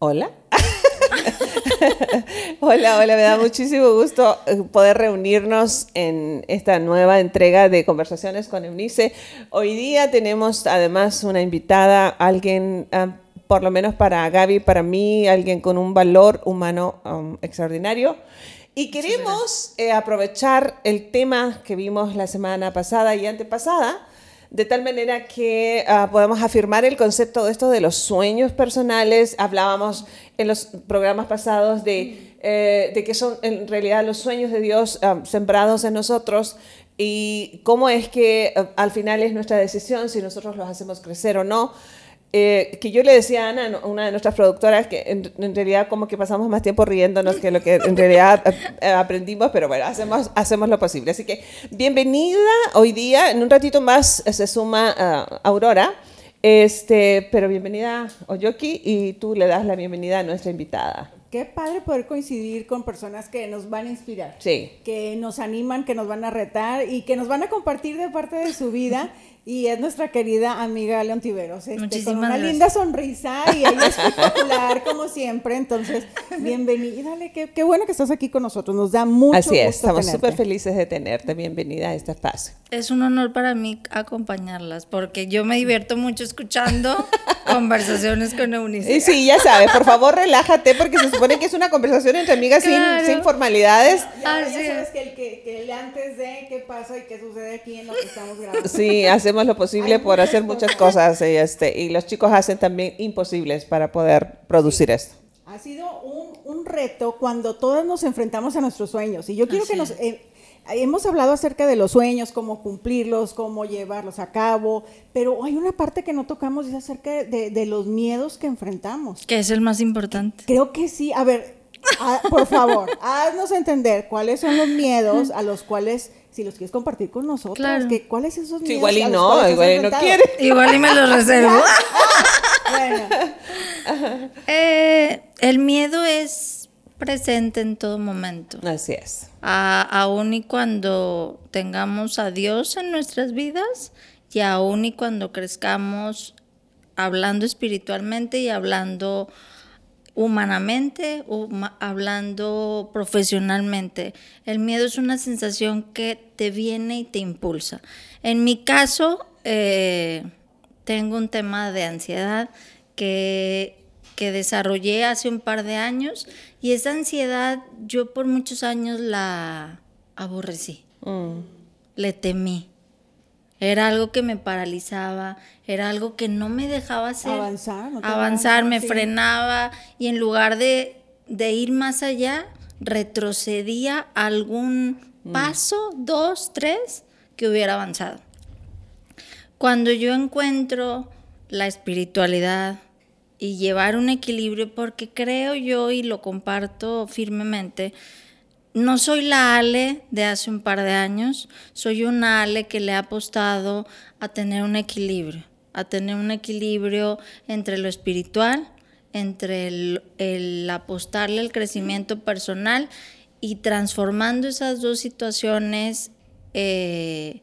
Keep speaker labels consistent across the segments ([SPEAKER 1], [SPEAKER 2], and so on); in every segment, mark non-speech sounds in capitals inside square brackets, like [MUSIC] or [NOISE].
[SPEAKER 1] Hola. [LAUGHS] hola, hola, me da muchísimo gusto eh, poder reunirnos en esta nueva entrega de Conversaciones con Eunice. Hoy día tenemos además una invitada, alguien, ah, por lo menos para Gaby, para mí, alguien con un valor humano um, extraordinario. Y queremos eh, aprovechar el tema que vimos la semana pasada y antepasada de tal manera que uh, podamos afirmar el concepto de esto de los sueños personales. Hablábamos en los programas pasados de, eh, que son en realidad los sueños de Dios uh, sembrados en nosotros y cómo es que uh, al final es nuestra decisión si nosotros los hacemos crecer o no. Eh, que yo le decía a Ana, una de nuestras productoras, que en, en, realidad como que pasamos más tiempo riéndonos que lo que en realidad eh, aprendimos, pero bueno, hacemos, hacemos lo posible. Así que bienvenida hoy día, en un ratito más se suma uh, Aurora, este, pero bienvenida Oyoki y tú le das la bienvenida a nuestra invitada.
[SPEAKER 2] Qué padre poder coincidir con personas que nos van a inspirar,
[SPEAKER 1] sí.
[SPEAKER 2] que nos animan, que nos van a retar y que nos van a compartir de parte de su vida [LAUGHS] y es nuestra querida amiga Leon Tiveros, este, con una gracias. linda sonrisa y ella es espectacular [LAUGHS] como siempre, entonces bienvenida, dale, qué, qué, bueno que estás aquí con nosotros, nos da mucho
[SPEAKER 1] Así es,
[SPEAKER 2] gusto
[SPEAKER 1] estamos súper felices de tenerte, bienvenida a este espacio.
[SPEAKER 3] Es un honor para mí acompañarlas, porque yo me divierto mucho escuchando [LAUGHS] conversaciones con Eunice.
[SPEAKER 1] Y sí, ya sabes, por favor relájate, porque se supone que es una conversación entre amigas claro. sin, sin, formalidades.
[SPEAKER 2] Ya, ya, ya sabes que el, que, que el antes de qué pasa y qué sucede aquí en lo que estamos grabando.
[SPEAKER 1] Sí, hacemos lo posible Hay por hacer muchas cosas y, este, y los chicos hacen también imposibles para poder producir
[SPEAKER 2] sí.
[SPEAKER 1] esto.
[SPEAKER 2] Ha sido un, un, reto cuando todas nos enfrentamos a nuestros sueños y yo quiero Así que nos... Eh, hemos hablado acerca de los sueños, cómo cumplirlos, cómo llevarlos a cabo, pero hay una parte que no tocamos y es acerca de, de los miedos que enfrentamos.
[SPEAKER 3] Que es el más importante.
[SPEAKER 2] Creo que sí. A ver, a, por favor, haznos entender cuáles son los miedos a los cuales si los quieres compartir con nosotros,
[SPEAKER 3] Claro.
[SPEAKER 2] que, ¿cuáles son esos miedos?
[SPEAKER 1] Sí, igual y
[SPEAKER 2] a los
[SPEAKER 1] no, igual y no quiere.
[SPEAKER 3] Igual y me lo [LAUGHS] reservo. [LAUGHS]
[SPEAKER 2] Bueno,
[SPEAKER 3] Eh, el miedo es presente en todo momento.
[SPEAKER 1] Así es.
[SPEAKER 3] A- aún y cuando tengamos a Dios en nuestras vidas y aún y cuando crezcamos hablando espiritualmente y hablando humanamente, huma- hablando profesionalmente. El miedo es una sensación que te viene y te impulsa. En mi caso, eh, tengo un tema de ansiedad que, que desarrollé hace un par de años y esa ansiedad yo por muchos años la aborrecí,
[SPEAKER 1] Mm.
[SPEAKER 3] le temí. Era algo que me paralizaba, era algo que no me dejaba hacer.
[SPEAKER 2] Avanzar, no
[SPEAKER 3] me
[SPEAKER 2] sí.
[SPEAKER 3] frenaba y en lugar de, de ir más allá, retrocedía algún paso, dos, tres, que hubiera avanzado. Cuando yo encuentro la espiritualidad y llevar un equilibrio, porque creo yo y lo comparto firmemente, no soy la Ale de hace un par de años, soy una Ale que le ha apostado a tener un equilibrio, a tener un equilibrio entre lo espiritual, entre el, apostarle al crecimiento personal y transformando esas dos situaciones eh,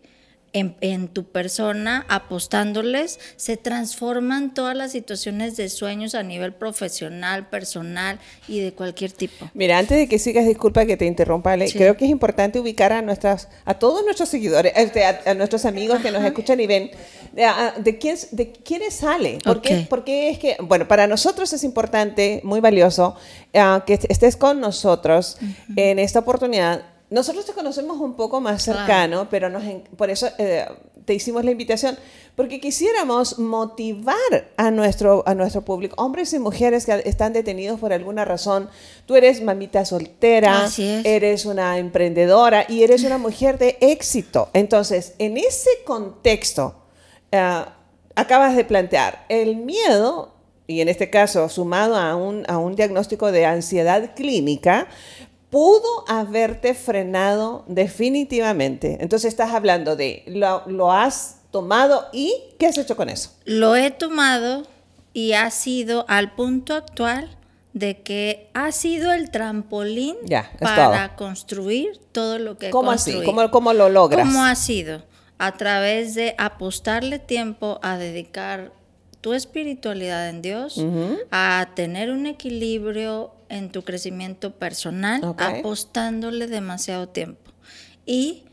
[SPEAKER 3] en, en tu persona, apostándoles, se transforman todas las situaciones de sueños a nivel profesional, personal y de cualquier tipo.
[SPEAKER 1] Mira, antes de que sigas, disculpa que te interrumpa, Ale,
[SPEAKER 3] Sí.
[SPEAKER 1] creo que es importante ubicar a nuestras, a todos nuestros seguidores, este, a, a nuestros amigos que nos escuchan y ven, de, quién, de quién es Ale. ¿Por, qué,
[SPEAKER 3] Ok.
[SPEAKER 1] por qué es que, bueno, para nosotros es importante, muy valioso, ah, que estés con nosotros en esta oportunidad. Nosotros te conocemos un poco más cercano, pero nos, por eso eh, te hicimos la invitación, porque quisiéramos motivar a nuestro, a nuestro público, hombres y mujeres que están detenidos por alguna razón. Tú eres mamita soltera, eres una emprendedora y eres una [LAUGHS] mujer de éxito. Entonces, en ese contexto, eh, acabas de plantear el miedo, y en este caso sumado a un, a un diagnóstico de ansiedad clínica, pudo haberte frenado definitivamente. Entonces estás hablando de lo, lo has tomado y ¿qué has hecho con eso?
[SPEAKER 3] Lo he tomado y ha sido al punto actual de que ha sido el trampolín
[SPEAKER 1] Ya,
[SPEAKER 3] para construir todo lo que
[SPEAKER 1] ¿Cómo así?
[SPEAKER 3] construí.
[SPEAKER 1] ¿Cómo, cómo lo logras?
[SPEAKER 3] ¿Cómo ha sido? A través de apostarle tiempo a dedicar tu espiritualidad en Dios, a tener un equilibrio en tu crecimiento personal, apostándole demasiado tiempo. Y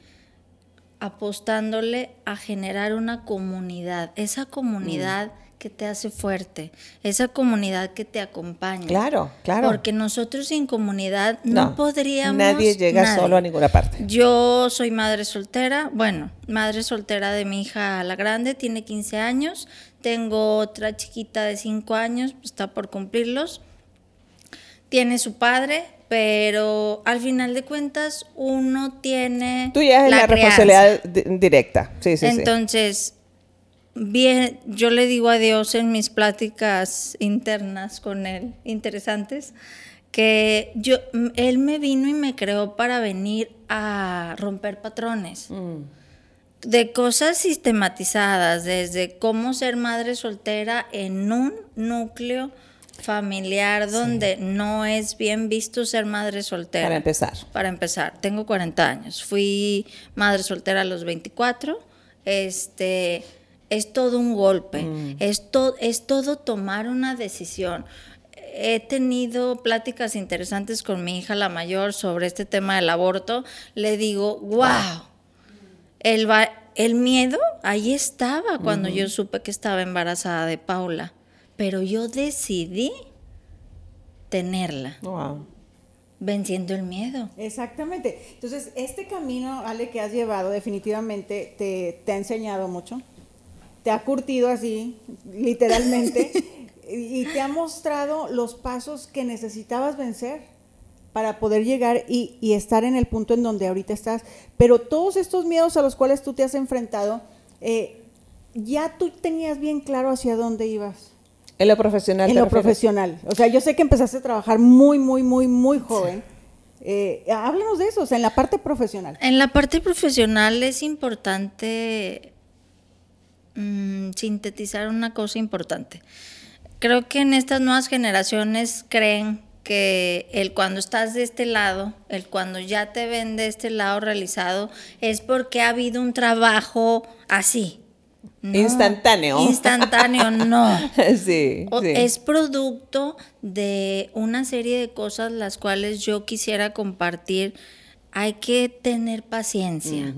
[SPEAKER 3] apostándole a generar una comunidad, esa comunidad que te hace fuerte, esa comunidad que te acompaña.
[SPEAKER 1] Claro, claro.
[SPEAKER 3] Porque nosotros sin comunidad no, podríamos.
[SPEAKER 1] Nadie llega solo a ninguna parte.
[SPEAKER 3] Yo soy madre soltera, bueno, madre soltera de mi hija la grande, tiene 15 años. Tengo otra chiquita de 5 años, está por cumplirlos. Tiene su padre, pero al final de cuentas uno tiene.
[SPEAKER 1] Tú ya es la, responsabilidad directa. Sí, sí,
[SPEAKER 3] Entonces, bien, yo le digo a Dios en mis pláticas internas con él, interesantes, que yo, él me vino y me creó para venir a romper patrones. Mm. De cosas sistematizadas, desde cómo ser madre soltera en un núcleo familiar donde no es bien visto ser madre soltera.
[SPEAKER 1] Para empezar.
[SPEAKER 3] Para empezar, tengo 40 años. Fui madre soltera a los 24. Este, es todo un golpe, mm. es, es todo tomar una decisión. He tenido pláticas interesantes con mi hija la mayor sobre este tema del aborto. Le digo, wow, el, el miedo ahí estaba cuando yo supe que estaba embarazada de Paula, pero yo decidí tenerla. Wow venciendo el miedo.
[SPEAKER 2] Exactamente. Entonces, este camino, Ale, que has llevado, definitivamente te, te ha enseñado mucho te ha curtido así, literalmente, [LAUGHS] y te ha mostrado los pasos que necesitabas vencer para poder llegar y, estar en el punto en donde ahorita estás. Pero todos estos miedos a los cuales tú te has enfrentado, eh, ya tú tenías bien claro hacia dónde ibas.
[SPEAKER 1] En lo profesional.
[SPEAKER 2] En lo profesional. O sea, yo sé que empezaste a trabajar muy, muy, muy, muy joven. Eh, háblanos de eso, o sea, en la parte profesional.
[SPEAKER 3] En la parte profesional es importante Mm, sintetizar una cosa importante. Creo que en estas nuevas generaciones creen que el cuando estás de este lado, el cuando ya te ven de este lado realizado, es porque ha habido un trabajo así.
[SPEAKER 1] Instantáneo.
[SPEAKER 3] Instantáneo, no. [LAUGHS]
[SPEAKER 1] sí,
[SPEAKER 3] Es producto de una serie de cosas las cuales yo quisiera compartir. Hay que tener paciencia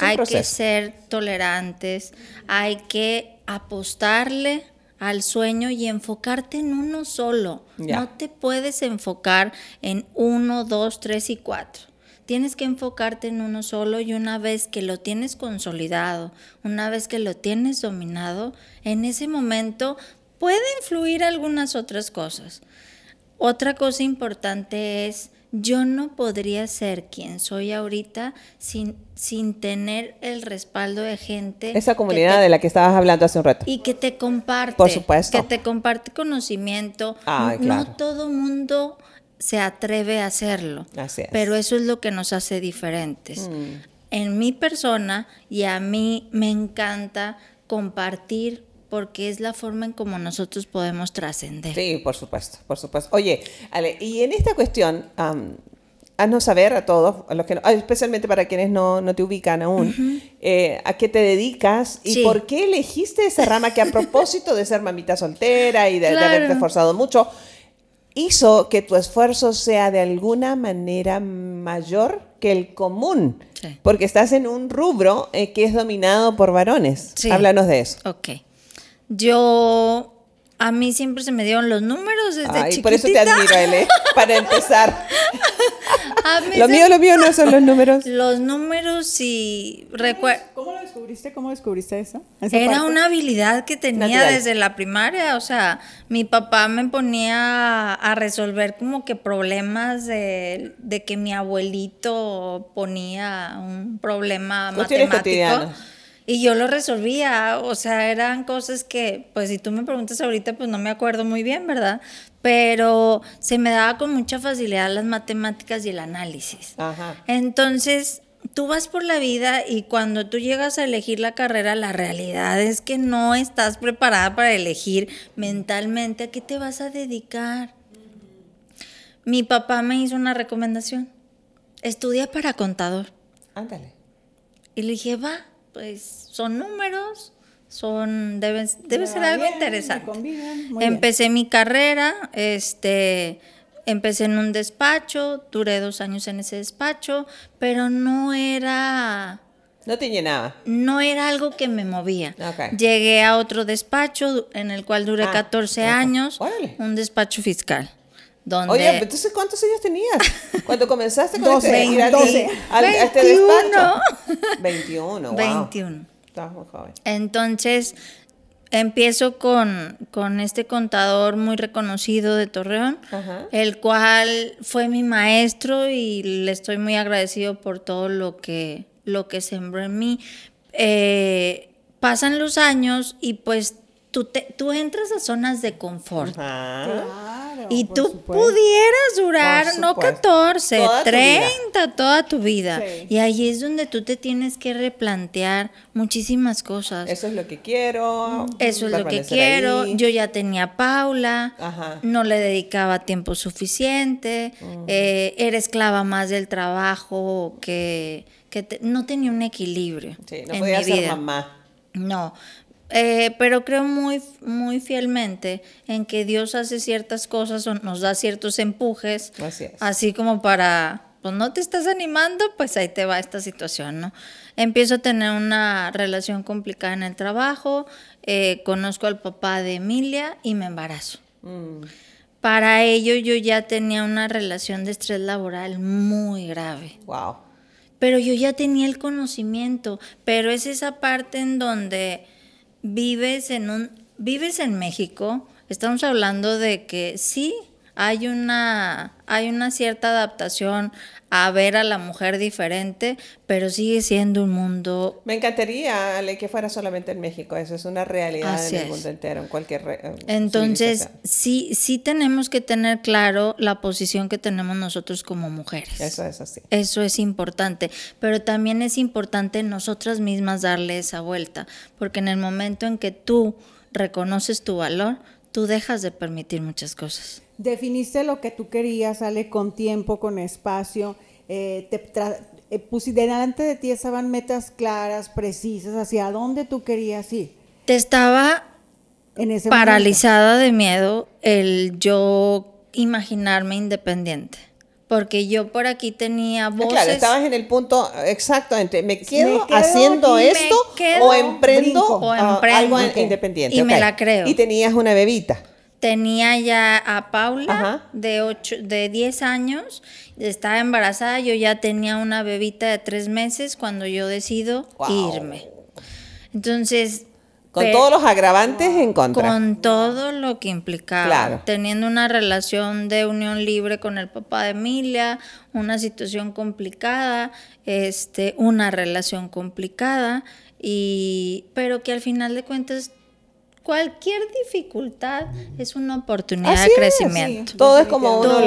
[SPEAKER 3] hay que ser tolerantes, hay que apostarle al sueño y enfocarte en uno solo. No te puedes enfocar en uno, dos, tres y cuatro. Tienes que enfocarte en uno solo y una vez que lo tienes consolidado, una vez que lo tienes dominado, en ese momento pueden fluir algunas otras cosas. Otra cosa importante es yo no podría ser quien soy ahorita sin, sin tener el respaldo de gente.
[SPEAKER 1] Esa comunidad de la que estabas hablando hace un rato.
[SPEAKER 3] Y que te comparte.
[SPEAKER 1] Por supuesto.
[SPEAKER 3] Que te comparte conocimiento. No todo mundo se atreve a hacerlo. Así es. Pero eso es lo que nos hace diferentes. Mm. En mi persona y a mí me encanta compartir porque es la forma en como nosotros podemos trascender.
[SPEAKER 1] Sí, por supuesto, por supuesto. Oye, Ale, y en esta cuestión, um, haznos saber a todos, a los que especialmente para quienes no, no te ubican aún, eh, a qué te dedicas y por qué elegiste esa rama que a propósito de ser mamita soltera y de, haberte esforzado mucho, hizo que tu esfuerzo sea de alguna manera mayor que el común, porque estás en un rubro eh, que es dominado por varones. Háblanos de eso.
[SPEAKER 3] Ok. Yo a mí siempre se me dieron los números desde Ay,
[SPEAKER 1] por eso te admiro, Ele, para empezar. [LAUGHS] lo mío, lo mío no son los números.
[SPEAKER 3] Los números y
[SPEAKER 2] recuerdo. ¿Cómo lo descubriste? ¿Cómo descubriste eso?
[SPEAKER 3] Era una habilidad que tenía desde la primaria. O sea, mi papá me ponía a resolver como que problemas de, de que mi abuelito ponía un problema matemático. Y yo lo resolvía, o sea, eran cosas que, pues si tú me preguntas ahorita, pues no me acuerdo muy bien, ¿verdad? Pero se me daba con mucha facilidad las matemáticas y el análisis. Ajá. Entonces, tú vas por la vida y cuando tú llegas a elegir la carrera, la realidad es que no estás preparada para elegir mentalmente a qué te vas a dedicar. Mi papá me hizo una recomendación. Estudia para contador.
[SPEAKER 1] Ándale.
[SPEAKER 3] Y le dije, va, pues son números, son debe, debe ser algo interesante. Empecé mi carrera, este, empecé en un despacho, duré dos años en ese despacho, pero no era...
[SPEAKER 1] No te llenaba.
[SPEAKER 3] No era algo que me movía. Llegué a otro despacho en el cual duré 14 ah, años, un despacho fiscal. Donde...
[SPEAKER 1] Oye, entonces ¿cuántos años tenías [LAUGHS] cuando comenzaste con 12, este, 12. Al, este despacho? [LAUGHS] 21, wow.
[SPEAKER 3] 21. Estabas muy joven. Entonces, empiezo con, con, este contador muy reconocido de Torreón, el cual fue mi maestro y le estoy muy agradecido por todo lo que, lo que sembró en mí. Eh, pasan los años y pues tú, te, tú entras a zonas de confort. y tú pudieras durar, no 14, 30 toda tu vida. Y ahí es donde tú te tienes que replantear muchísimas cosas.
[SPEAKER 1] Eso es lo que quiero.
[SPEAKER 3] Eso es lo que quiero. Yo ya tenía Paula, no le dedicaba tiempo suficiente, eh, era esclava más del trabajo que, que no tenía un equilibrio.
[SPEAKER 1] Sí, no podía ser mamá.
[SPEAKER 3] No, eh, pero creo muy, muy fielmente en que Dios hace ciertas cosas o nos da ciertos empujes, así, como para, pues no te estás animando, pues ahí te va esta situación, ¿no? Empiezo a tener una relación complicada en el trabajo, eh, conozco al papá de Emilia y me embarazo. Mm. Para ello yo ya tenía una relación de estrés laboral muy grave.
[SPEAKER 1] Wow.
[SPEAKER 3] Pero yo ya tenía el conocimiento, pero es esa parte en donde vives en un vives en México, estamos hablando de que sí hay una hay una cierta adaptación a ver a la mujer diferente, pero sigue siendo un mundo...
[SPEAKER 1] Me encantaría, Ale, que fuera solamente en México, eso es una realidad en el mundo entero, en cualquier...
[SPEAKER 3] Entonces, sí, sí tenemos que tener claro la posición que tenemos nosotros como mujeres.
[SPEAKER 1] Eso es así.
[SPEAKER 3] Eso es importante, pero también es importante nosotras mismas darle esa vuelta, porque en el momento en que tú reconoces tu valor, tú dejas de permitir muchas cosas
[SPEAKER 2] definiste lo que tú querías, sale con tiempo, con espacio, eh, te eh, delante de ti estaban metas claras, precisas, hacia dónde tú querías ir.
[SPEAKER 3] Te estaba en paralizada de miedo el yo imaginarme independiente. Porque yo por aquí tenía ah, voces. Claro,
[SPEAKER 1] estabas en el punto exacto entre me quedo, haciendo esto o emprendo, ah, algo independiente.
[SPEAKER 3] Y me la creo.
[SPEAKER 1] Y tenías una bebita
[SPEAKER 3] tenía ya a Paula de, ocho, de 10 años, estaba embarazada, yo ya tenía una bebita de 3 meses cuando yo decido irme. Entonces...
[SPEAKER 1] Con todos los agravantes en contra.
[SPEAKER 3] Con todo lo que implicaba. Teniendo una relación de unión libre con el papá de Emilia, una situación complicada, este, una relación complicada, y, pero que al final de cuentas cualquier dificultad es una oportunidad de crecimiento.
[SPEAKER 1] Todo es como uno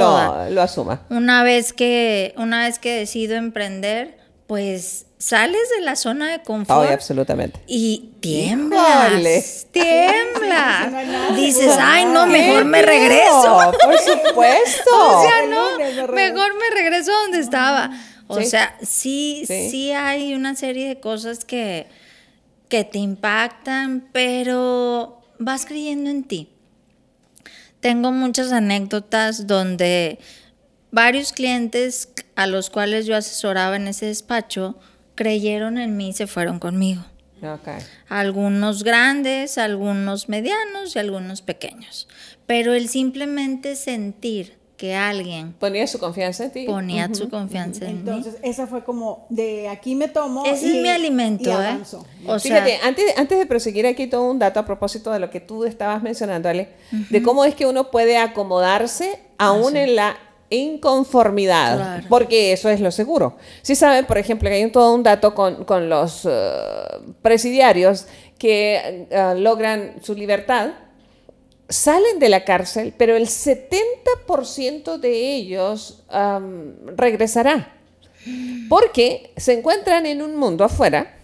[SPEAKER 1] lo, asuma.
[SPEAKER 3] Una vez que, una vez que decido emprender, pues sales de la zona de confort.
[SPEAKER 1] absolutamente.
[SPEAKER 3] Y tiemblas. Tiemblas. [LAUGHS] Dices, ay, no, mejor me regreso.
[SPEAKER 1] Por supuesto. [LAUGHS]
[SPEAKER 3] o sea, no, mejor me regreso a donde estaba. O sea, sí, sí hay una serie de cosas que que te impactan, pero vas creyendo en ti. Tengo muchas anécdotas donde varios clientes a los cuales yo asesoraba en ese despacho creyeron en mí y se fueron conmigo. Algunos grandes, algunos medianos y algunos pequeños. Pero el simplemente sentir que alguien
[SPEAKER 1] ponía su confianza en ti.
[SPEAKER 3] Ponía su confianza en
[SPEAKER 2] mí. Entonces, esa fue como de aquí me tomo.
[SPEAKER 3] Ese es mi alimento, ¿eh?
[SPEAKER 1] O Fíjate, antes, antes de proseguir aquí todo un dato a propósito de lo que tú estabas mencionando, Ale, de cómo es que uno puede acomodarse aún en la inconformidad, porque eso es lo seguro. Si saben, por ejemplo, que hay todo un dato con, con los eh, presidiarios que eh, logran su libertad, salen de la cárcel, pero el 70% de ellos regresará. Porque se encuentran en un mundo afuera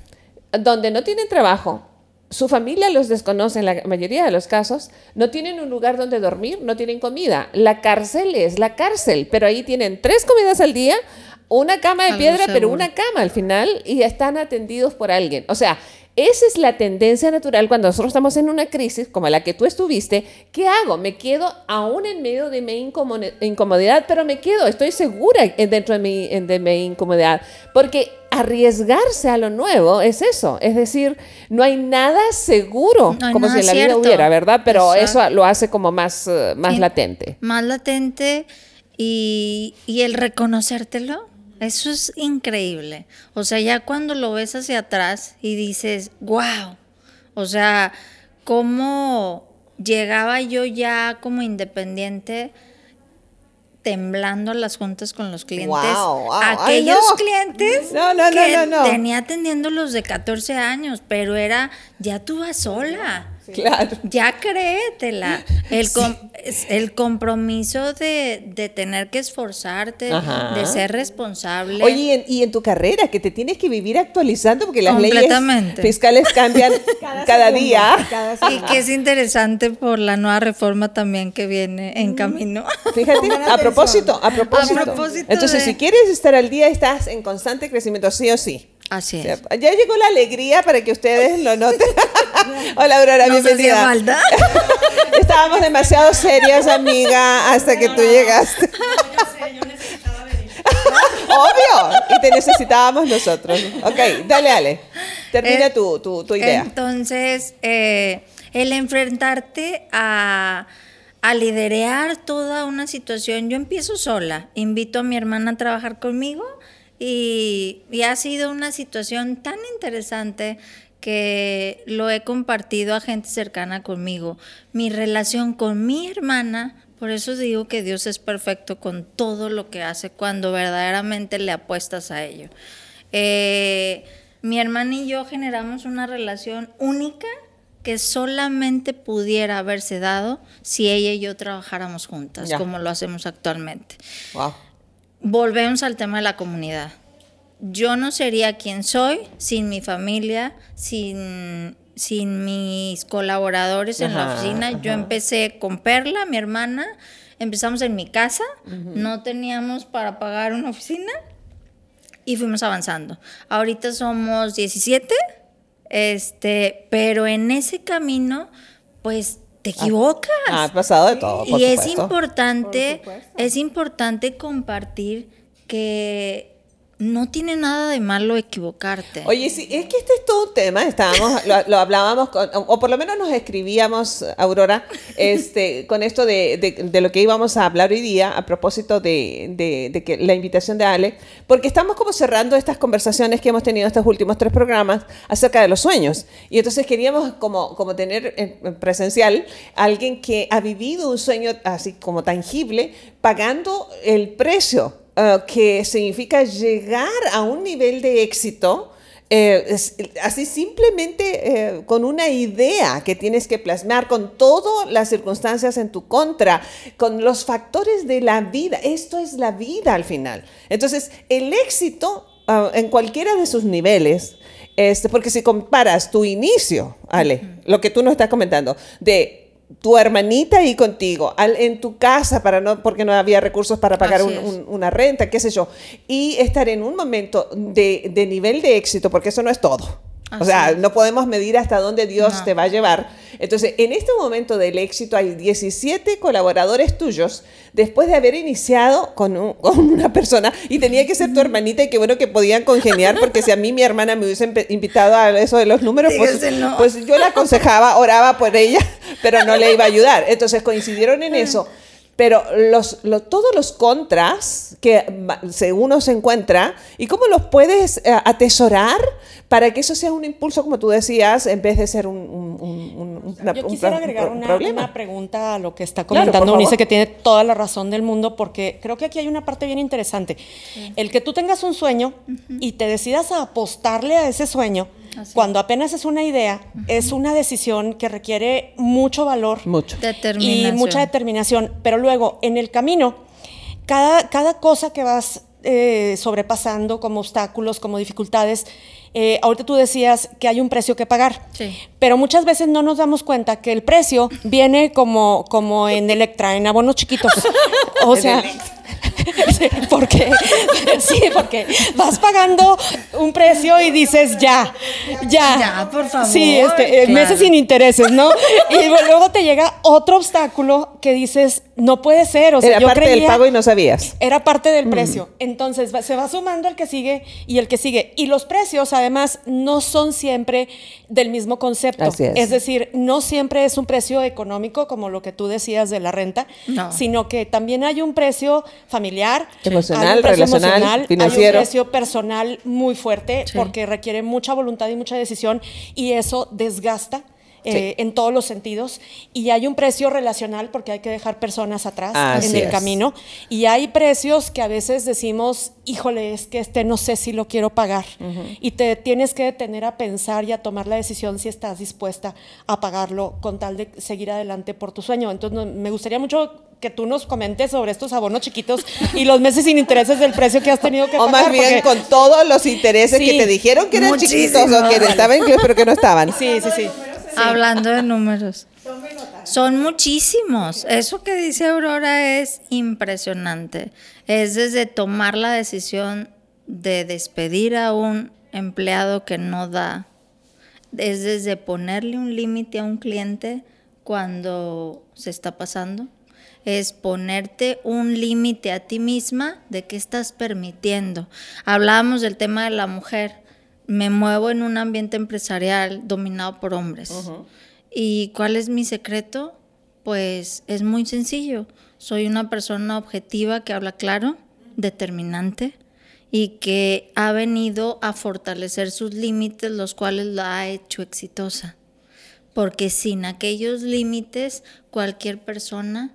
[SPEAKER 1] donde no tienen trabajo, su familia los desconoce en la mayoría de los casos, no tienen un lugar donde dormir, no tienen comida. La cárcel es la cárcel, pero ahí tienen tres comidas al día, una cama de piedra, pero una cama al final y están atendidos por alguien. O sea, esa es la tendencia natural cuando nosotros estamos en una crisis como la que tú estuviste. ¿Qué hago? Me quedo aún en medio de mi incomodidad, pero me quedo, estoy segura dentro de mi, de mi incomodidad, porque arriesgarse a lo nuevo es eso, es decir, no hay nada seguro, como si en la vida hubiera, ¿verdad? Pero eso lo hace como más, eh, más latente.
[SPEAKER 3] Más latente y, y el reconocértelo eso es increíble. O sea, ya cuando lo ves hacia atrás y dices, wow, o sea, cómo llegaba yo ya como independiente temblando las juntas con los clientes. Wow, Aquellos clientes que tenía atendiendo los de 14 años, pero era, ya tú vas sola. Claro. Ya créetela. El, el compromiso de, tener que esforzarte, de ser responsable.
[SPEAKER 1] Oye, y en, tu carrera, que te tienes que vivir actualizando porque las leyes fiscales cambian [LAUGHS] cada, día.
[SPEAKER 3] y que es interesante por la nueva reforma también que viene en camino.
[SPEAKER 1] Fíjate, a propósito, a propósito. Entonces, si quieres estar al día, estás en constante crecimiento, sí o sí.
[SPEAKER 3] Así es.
[SPEAKER 1] ya llegó la alegría para que ustedes lo noten. [LAUGHS] Hola, Aurora, no bienvenida. [LAUGHS] Estábamos demasiado serias, amiga, hasta que tú llegaste. [LAUGHS] yo sé, yo necesitaba venir. Obvio, y te necesitábamos nosotros. Ok, dale, Ale. Termina eh, tu, tu, idea.
[SPEAKER 3] Entonces, eh, el enfrentarte a a liderear toda una situación. Yo empiezo sola, invito a mi hermana a trabajar conmigo y, ha sido una situación tan interesante que lo he compartido a gente cercana conmigo. Mi relación con mi hermana, por eso digo que Dios es perfecto con todo lo que hace cuando verdaderamente le apuestas a ello. Eh, mi hermana y yo generamos una relación única que solamente pudiera haberse dado si ella y yo trabajáramos juntas, como lo hacemos actualmente. Wow volvemos al tema de la comunidad. Yo no sería quien soy sin mi familia, sin, sin mis colaboradores en la oficina. Yo empecé con Perla, mi hermana, empezamos en mi casa, no teníamos para pagar una oficina y fuimos avanzando. Ahorita somos 17, este, pero en ese camino, pues te equivocas.
[SPEAKER 1] Ha, pasado de todo.
[SPEAKER 3] y es importante, es importante compartir que no tiene nada de malo equivocarte.
[SPEAKER 1] Oye, sí, es que este es todo un tema, estábamos, lo, hablábamos, o por lo menos nos escribíamos, Aurora, este, con esto de, de, lo que íbamos a hablar hoy día a propósito de, de, que la invitación de Ale, porque estamos como cerrando estas conversaciones que hemos tenido estos últimos tres programas acerca de los sueños. Y entonces queríamos como, como tener en presencial alguien que ha vivido un sueño así como tangible, pagando el precio eh, que significa llegar a un nivel de éxito. Eh, así simplemente eh, con una idea que tienes que plasmar, con todas las circunstancias en tu contra, con los factores de la vida. Esto es la vida al final. Entonces, el éxito en cualquiera de sus niveles, este, porque si comparas tu inicio, Ale, lo que tú nos estás comentando, de tu hermanita ahí contigo, en tu casa, para no, porque no había recursos para pagar una renta, qué sé yo, y estar en un momento de, de nivel de éxito, porque eso no es todo o sea, no podemos medir hasta dónde Dios te va a llevar. Entonces, en este momento del éxito hay 17 colaboradores tuyos después de haber iniciado [LAUGHS] con, una persona y tenía que ser tu hermanita y qué bueno que podían congeniar porque si a mí mi hermana me hubiese invitado a eso de los números, pues, pues, yo la aconsejaba, oraba por ella, [LAUGHS] pero no le iba a ayudar. Entonces coincidieron en eso. Pero los, todos los contras que uno se encuentra y cómo los puedes eh, atesorar para que eso sea un impulso, como tú decías, en vez de ser un, un,
[SPEAKER 4] Yo quisiera agregar una, pregunta a lo que está comentando Unice, que tiene toda la razón del mundo, porque creo que aquí hay una parte bien interesante. El que tú tengas un sueño y te decidas a apostarle a ese sueño, cuando apenas es una idea, es una decisión que requiere mucho valor
[SPEAKER 1] mucho.
[SPEAKER 4] y mucha determinación. Pero luego, en el camino, cada, cada cosa que vas eh, sobrepasando como obstáculos, como dificultades, eh, ahorita tú decías que hay un precio que pagar, pero muchas veces no nos damos cuenta que el precio viene como, como en Electra, en abonos chiquitos. [LAUGHS] o sea, porque, sí, porque vas pagando un precio y dices, ya, ya.
[SPEAKER 3] Ya, por favor.
[SPEAKER 4] Sí, este, eh, meses sin intereses, ¿no? Y [LAUGHS] luego te llega otro obstáculo que dices, no puede ser. O sea,
[SPEAKER 1] era parte del pago y no sabías.
[SPEAKER 4] Era parte del mm. precio. Entonces se va sumando el que sigue y el que sigue. Y los precios, además, no son siempre del mismo concepto. es. decir, no siempre es un precio económico, como lo que tú decías de la renta, sino que también hay un precio familiar,
[SPEAKER 1] emocional, relacional, financiero.
[SPEAKER 4] Hay un precio personal muy fuerte porque requiere mucha voluntad y mucha decisión y eso desgasta eh, en todos los sentidos. Y hay un precio relacional porque hay que dejar personas atrás en el camino. Y hay precios que a veces decimos, híjole, es que este no sé si lo quiero pagar. Y te tienes que detener a pensar y a tomar la decisión si estás dispuesta a pagarlo con tal de seguir adelante por tu sueño. Entonces, me gustaría mucho que tú nos comentes sobre estos abonos chiquitos y los meses sin intereses del precio que has tenido que
[SPEAKER 1] pagar. O más bien con todos los intereses que te dijeron que eran chiquitos o que estaban incluidos pero que no estaban.
[SPEAKER 4] Sí, sí, sí.
[SPEAKER 3] Hablando de números. [LAUGHS] Son muchísimos. Eso que dice Aurora es impresionante. Es desde tomar la decisión de despedir a un empleado que no da. Es desde ponerle un límite a un cliente cuando se está pasando. Es ponerte un límite a ti misma de qué estás permitiendo. Hablábamos del tema de la mujer me muevo en un ambiente empresarial dominado por hombres. ¿Y cuál es mi secreto? Pues es muy sencillo. Soy una persona objetiva que habla claro, determinante y que ha venido a fortalecer sus límites, los cuales la ha hecho exitosa. Porque sin aquellos límites, cualquier persona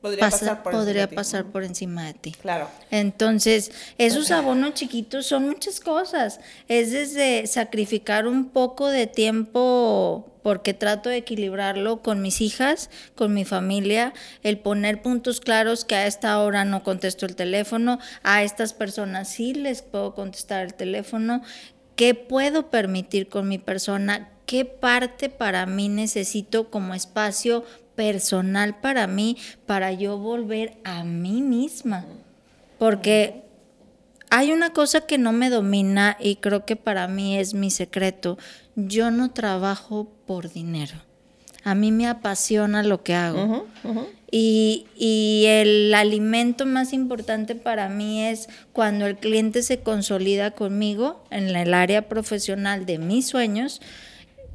[SPEAKER 3] podría, pasar, por, encima de ti.
[SPEAKER 1] Claro.
[SPEAKER 3] Entonces, esos abonos chiquitos son muchas cosas. Es desde sacrificar un poco de tiempo porque trato de equilibrarlo con mis hijas, con mi familia, el poner puntos claros que a esta hora no contesto el teléfono, a estas personas sí les puedo contestar el teléfono, qué puedo permitir con mi persona, qué parte para mí necesito como espacio personal para mí, para yo volver a mí misma. Porque hay una cosa que no me domina y creo que para mí es mi secreto. Yo no trabajo por dinero. A mí me apasiona lo que hago. Y, y, el alimento más importante para mí es cuando el cliente se consolida conmigo en el área profesional de mis sueños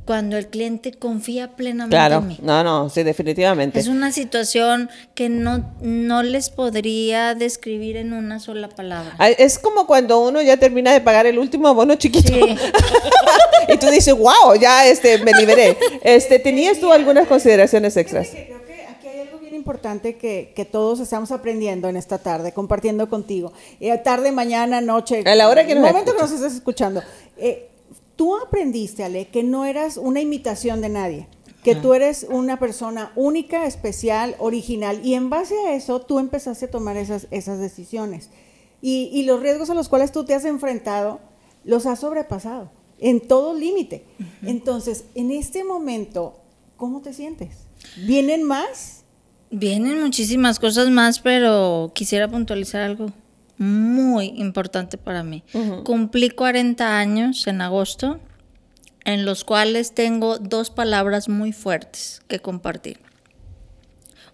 [SPEAKER 3] cuando el cliente confía plenamente en mí.
[SPEAKER 1] No, no, sí, definitivamente.
[SPEAKER 3] Es una situación que no, no les podría describir en una sola palabra.
[SPEAKER 1] Es como cuando uno ya termina de pagar el último bono chiquito. [LAUGHS] y tú dices, wow, ya este, me liberé. Este, ¿Tenías tú algunas consideraciones extras?
[SPEAKER 2] Creo que aquí hay algo bien importante que, que, todos estamos aprendiendo en esta tarde, compartiendo contigo. Eh, tarde, mañana, noche.
[SPEAKER 1] A la hora que
[SPEAKER 2] nos momento que nos estés escuchando. Eh, tú aprendiste, Ale, que no eras una imitación de nadie, que tú eres una persona única, especial, original, y en base a eso tú empezaste a tomar esas, esas decisiones. Y, los riesgos a los cuales tú te has enfrentado, los has sobrepasado en todo límite. Entonces, en este momento, ¿cómo te sientes? ¿Vienen más?
[SPEAKER 3] Vienen muchísimas cosas más, pero quisiera puntualizar algo muy importante para mí. Cumplí 40 años en agosto, en los cuales tengo dos palabras muy fuertes que compartir.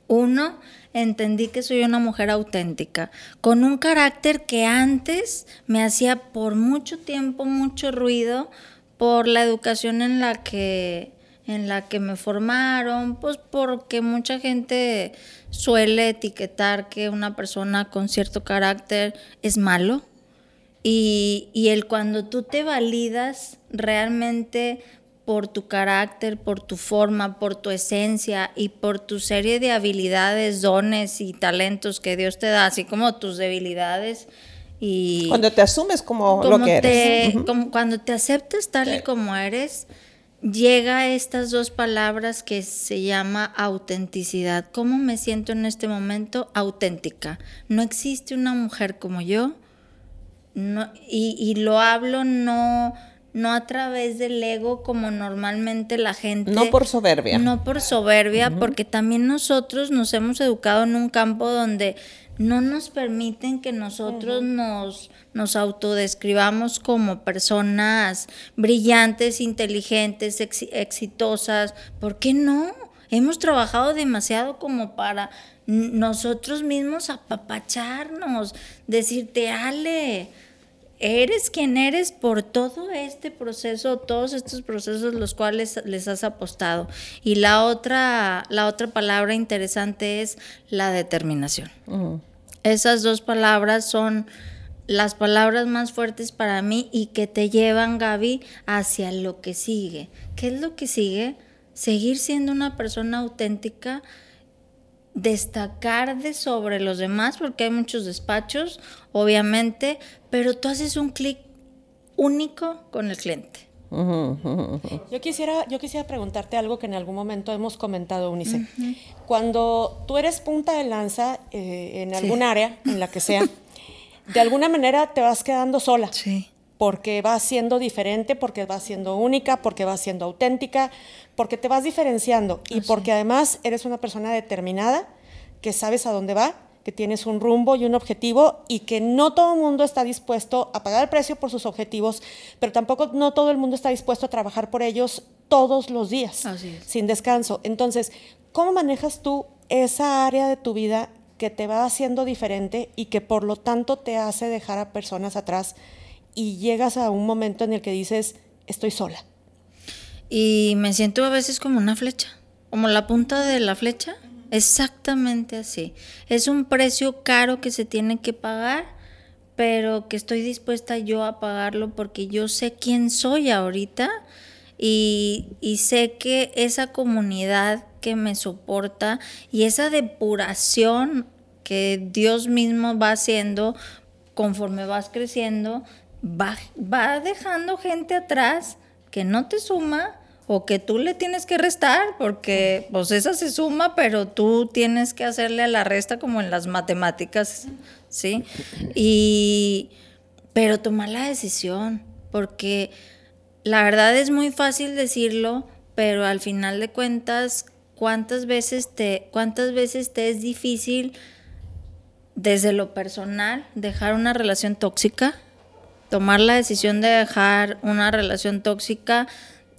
[SPEAKER 3] Uno, entendí que soy una mujer auténtica, con un carácter que antes me hacía por mucho tiempo mucho ruido por la educación en la que en la que me formaron, pues porque mucha gente suele etiquetar que una persona con cierto carácter es malo. Y, y el cuando tú te validas realmente por tu carácter, por tu forma, por tu esencia y por tu serie de habilidades, dones y talentos que Dios te da, así como tus debilidades. Y
[SPEAKER 1] cuando te asumes como, lo que eres.
[SPEAKER 3] como cuando te aceptas tal y como eres, llega a estas dos palabras que se llama autenticidad. ¿Cómo me siento en este momento? Auténtica. No existe una mujer como yo. y, lo hablo no, no a través del ego como normalmente la gente.
[SPEAKER 1] No por soberbia.
[SPEAKER 3] No por soberbia, porque también nosotros nos hemos educado en un campo donde no nos permiten que nosotros nos, nos autodescribamos como personas brillantes, inteligentes, exitosas. ¿Por qué no? Hemos trabajado demasiado como para nosotros mismos apapacharnos, decirte, Ale, eres quien eres por todo este proceso, todos estos procesos los cuales les has apostado. Y la otra, la otra palabra interesante es la determinación. Esas dos palabras son las palabras más fuertes para mí y que te llevan, Gaby, hacia lo que sigue. ¿Qué es lo que sigue? Seguir siendo una persona auténtica, destacar de sobre los demás, porque hay muchos despachos, obviamente, pero tú haces un clic único con el cliente.
[SPEAKER 4] Yo quisiera, yo quisiera preguntarte algo que en algún momento hemos comentado, Unice. Cuando tú eres punta de lanza eh, en algún área, en la que sea, de alguna manera te vas quedando sola.
[SPEAKER 3] Sí.
[SPEAKER 4] Porque vas siendo diferente, porque vas siendo única, porque vas siendo auténtica, porque te vas diferenciando y porque además eres una persona determinada, que sabes a dónde va que tienes un rumbo y un objetivo y que no todo el mundo está dispuesto a pagar el precio por sus objetivos, pero tampoco no todo el mundo está dispuesto a trabajar por ellos todos los días, sin descanso. Entonces, ¿cómo manejas tú esa área de tu vida que te va haciendo diferente y que por lo tanto te hace dejar a personas atrás y llegas a un momento en el que dices, estoy sola?
[SPEAKER 3] Y me siento a veces como una flecha, como la punta de la flecha Exactamente así. Es un precio caro que se tiene que pagar, pero que estoy dispuesta yo a pagarlo porque yo sé quién soy ahorita y, y sé que esa comunidad que me soporta y esa depuración que Dios mismo va haciendo conforme vas creciendo, va, va dejando gente atrás que no te suma o que tú le tienes que restar, porque pues esa se suma, pero tú tienes que hacerle a la resta como en las matemáticas, ¿sí? Y, pero tomar la decisión, porque la verdad es muy fácil decirlo, pero al final de cuentas, ¿cuántas veces te, cuántas veces te es difícil desde lo personal dejar una relación tóxica? Tomar la decisión de dejar una relación tóxica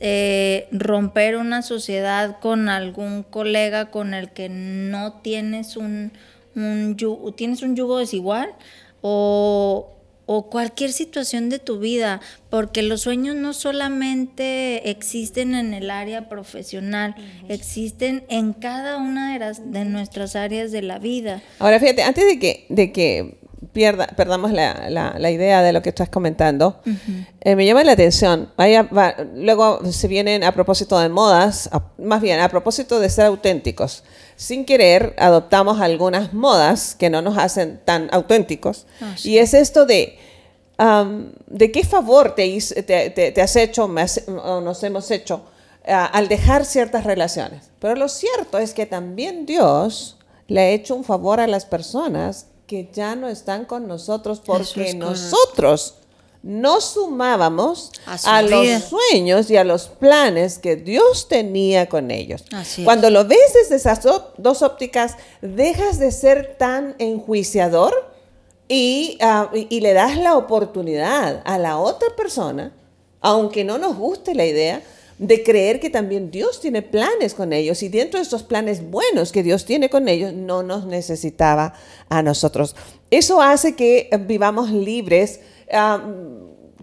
[SPEAKER 3] eh, romper una sociedad con algún colega con el que no tienes un, un yugo, tienes un yugo desigual o, o cualquier situación de tu vida, porque los sueños no solamente existen en el área profesional, existen en cada una de, las, de nuestras áreas de la vida.
[SPEAKER 1] Ahora fíjate, antes de que, de que pierda, perdamos la, la, idea de lo que estás comentando, eh, me llama la atención. Vaya, luego se vienen a propósito de modas, más bien a propósito de ser auténticos. Sin querer, adoptamos algunas modas que no nos hacen tan auténticos. Ah, y es esto de, ¿de qué favor te, te, te, has hecho o nos hemos hecho al dejar ciertas relaciones? Pero lo cierto es que también Dios le ha hecho un favor a las personas que ya no están con nosotros porque nosotros no sumábamos a, los sueños y a los planes que Dios tenía con ellos. Cuando lo ves desde esas dos ópticas, dejas de ser tan enjuiciador y, ah, y le das la oportunidad a la otra persona, aunque no nos guste la idea, de creer que también Dios tiene planes con ellos y dentro de estos planes buenos que Dios tiene con ellos, no nos necesitaba a nosotros. Eso hace que vivamos libres.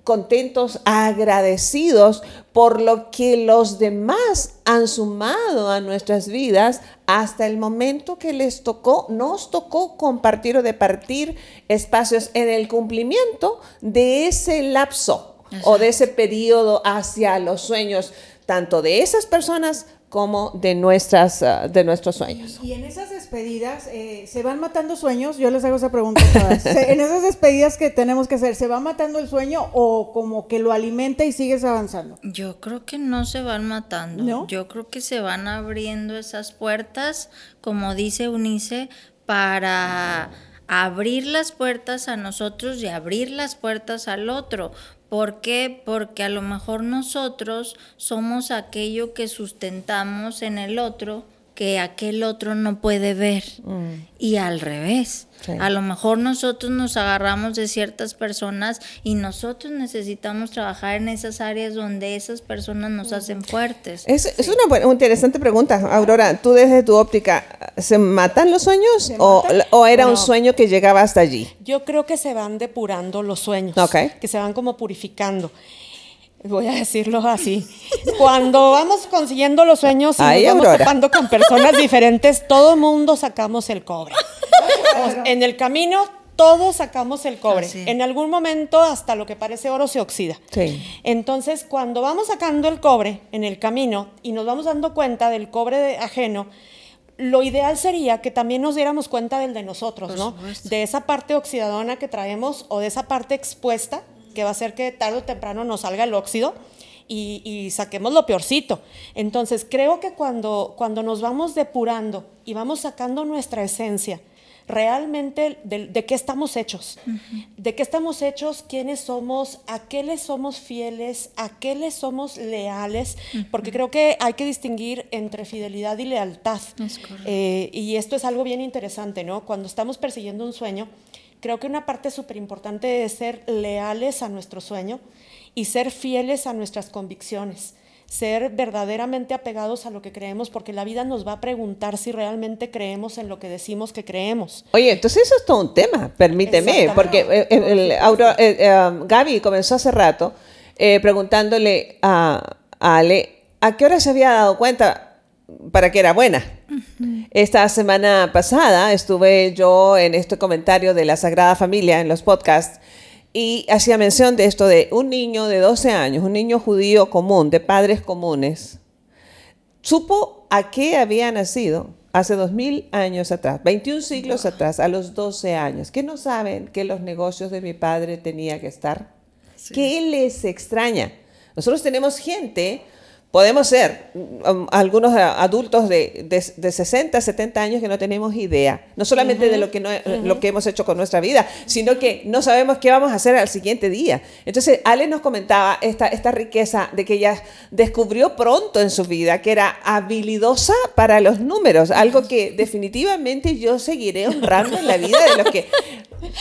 [SPEAKER 1] contentos, agradecidos por lo que los demás han sumado a nuestras vidas hasta el momento que les tocó, nos tocó compartir o departir espacios en el cumplimiento de ese lapso o de ese periodo hacia los sueños, tanto de esas personas como de, nuestras, ah, de nuestros sueños.
[SPEAKER 2] Y, en esas despedidas, eh, ¿se van matando sueños? Yo les hago esa pregunta todas. en esas despedidas que tenemos que hacer, ¿se va matando el sueño o como que lo alimenta y sigues avanzando?
[SPEAKER 3] Yo creo que no se van matando. Yo creo que se van abriendo esas puertas, como dice Unice, para abrir las puertas a nosotros y abrir las puertas al otro, ¿Por qué? Porque a lo mejor nosotros somos aquello que sustentamos en el otro que aquel otro no puede ver. Mm. Y al revés. A lo mejor nosotros nos agarramos de ciertas personas y nosotros necesitamos trabajar en esas áreas donde esas personas nos hacen fuertes.
[SPEAKER 1] Es, es una, buena, interesante pregunta, Aurora. Tú desde tu óptica, ¿se matan los sueños o, o, era un sueño que llegaba hasta allí?
[SPEAKER 4] Yo creo que se van depurando los sueños, que se van como purificando voy a decirlo así, cuando vamos consiguiendo los sueños y nos vamos topando con personas [LAUGHS] diferentes, todo el mundo sacamos el cobre. en el camino todos sacamos el cobre. En algún momento hasta lo que parece oro se oxida. Entonces, cuando vamos sacando el cobre en el camino y nos vamos dando cuenta del cobre ajeno, lo ideal sería que también nos diéramos cuenta del de nosotros, ¿no? De esa parte oxidadona que traemos o de esa parte expuesta que va a hacer que tarde o temprano nos salga el óxido y, saquemos lo peorcito. Entonces, creo que cuando, cuando nos vamos depurando y vamos sacando nuestra esencia, realmente de, qué estamos hechos, de qué estamos hechos, quiénes somos, a qué les somos fieles, a qué les somos leales, porque creo que hay que distinguir entre fidelidad y lealtad. Eh, y esto es algo bien interesante, ¿no? Cuando estamos persiguiendo un sueño, Creo que una parte súper importante es ser leales a nuestro sueño y ser fieles a nuestras convicciones, ser verdaderamente apegados a lo que creemos, porque la vida nos va a preguntar si realmente creemos en lo que decimos que creemos.
[SPEAKER 1] Oye, entonces eso es todo un tema, permíteme, porque eh, el, eh, um, Gaby comenzó hace rato eh, preguntándole a, a Ale a qué hora se había dado cuenta para que era buena. Esta semana pasada estuve yo en este comentario de la Sagrada Familia en los podcasts y hacía mención de esto de un niño de 12 años, un niño judío común, de padres comunes, supo a qué había nacido hace dos mil años atrás, 21 siglos atrás, a los 12 años, que no saben que los negocios de mi padre tenía que estar. ¿Qué les extraña? Nosotros tenemos gente Podemos ser um, algunos adultos de, de, 60, 70 años que no tenemos idea, no solamente de lo que, no, lo que hemos hecho con nuestra vida, sino que no sabemos qué vamos a hacer al siguiente día. Entonces, Ale nos comentaba esta, esta riqueza de que ella descubrió pronto en su vida que era habilidosa para los números, algo que definitivamente yo seguiré honrando en la vida de los que...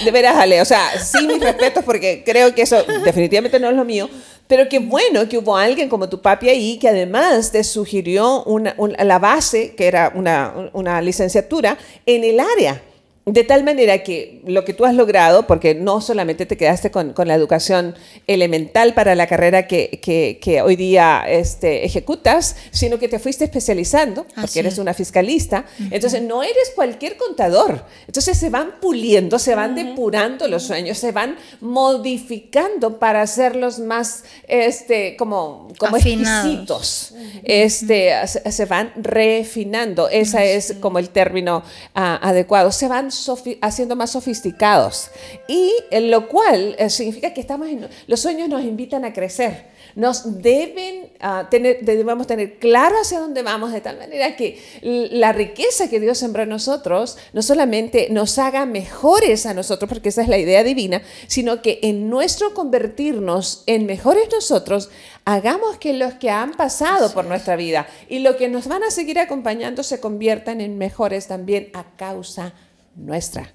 [SPEAKER 1] De veras, Ale, o sea, sí mis respetos porque creo que eso definitivamente no es lo mío, pero qué bueno que hubo alguien como tu papi ahí que además te sugirió una, la base, que era una, una licenciatura, en el área. De tal manera que lo que tú has logrado, porque no solamente te quedaste con, la educación elemental para la carrera que, que, hoy día este, ejecutas, sino que te fuiste especializando, porque eres una fiscalista. Entonces, no eres cualquier contador. Entonces, se van puliendo, se van depurando los sueños, se van modificando para hacerlos más, este, como, como exquisitos. Este, se, van refinando. Ese es como el término ah, adecuado. Se van haciendo más sofisticados. Y en lo cual eh, significa que estamos los sueños nos invitan a crecer. Nos deben uh, tener, debemos tener claro hacia dónde vamos, de tal manera que la riqueza que Dios sembró en nosotros no solamente nos haga mejores a nosotros, porque esa es la idea divina, sino que en nuestro convertirnos en mejores nosotros, hagamos que los que han pasado por nuestra vida y los que nos van a seguir acompañando se conviertan en mejores también a causa nuestra.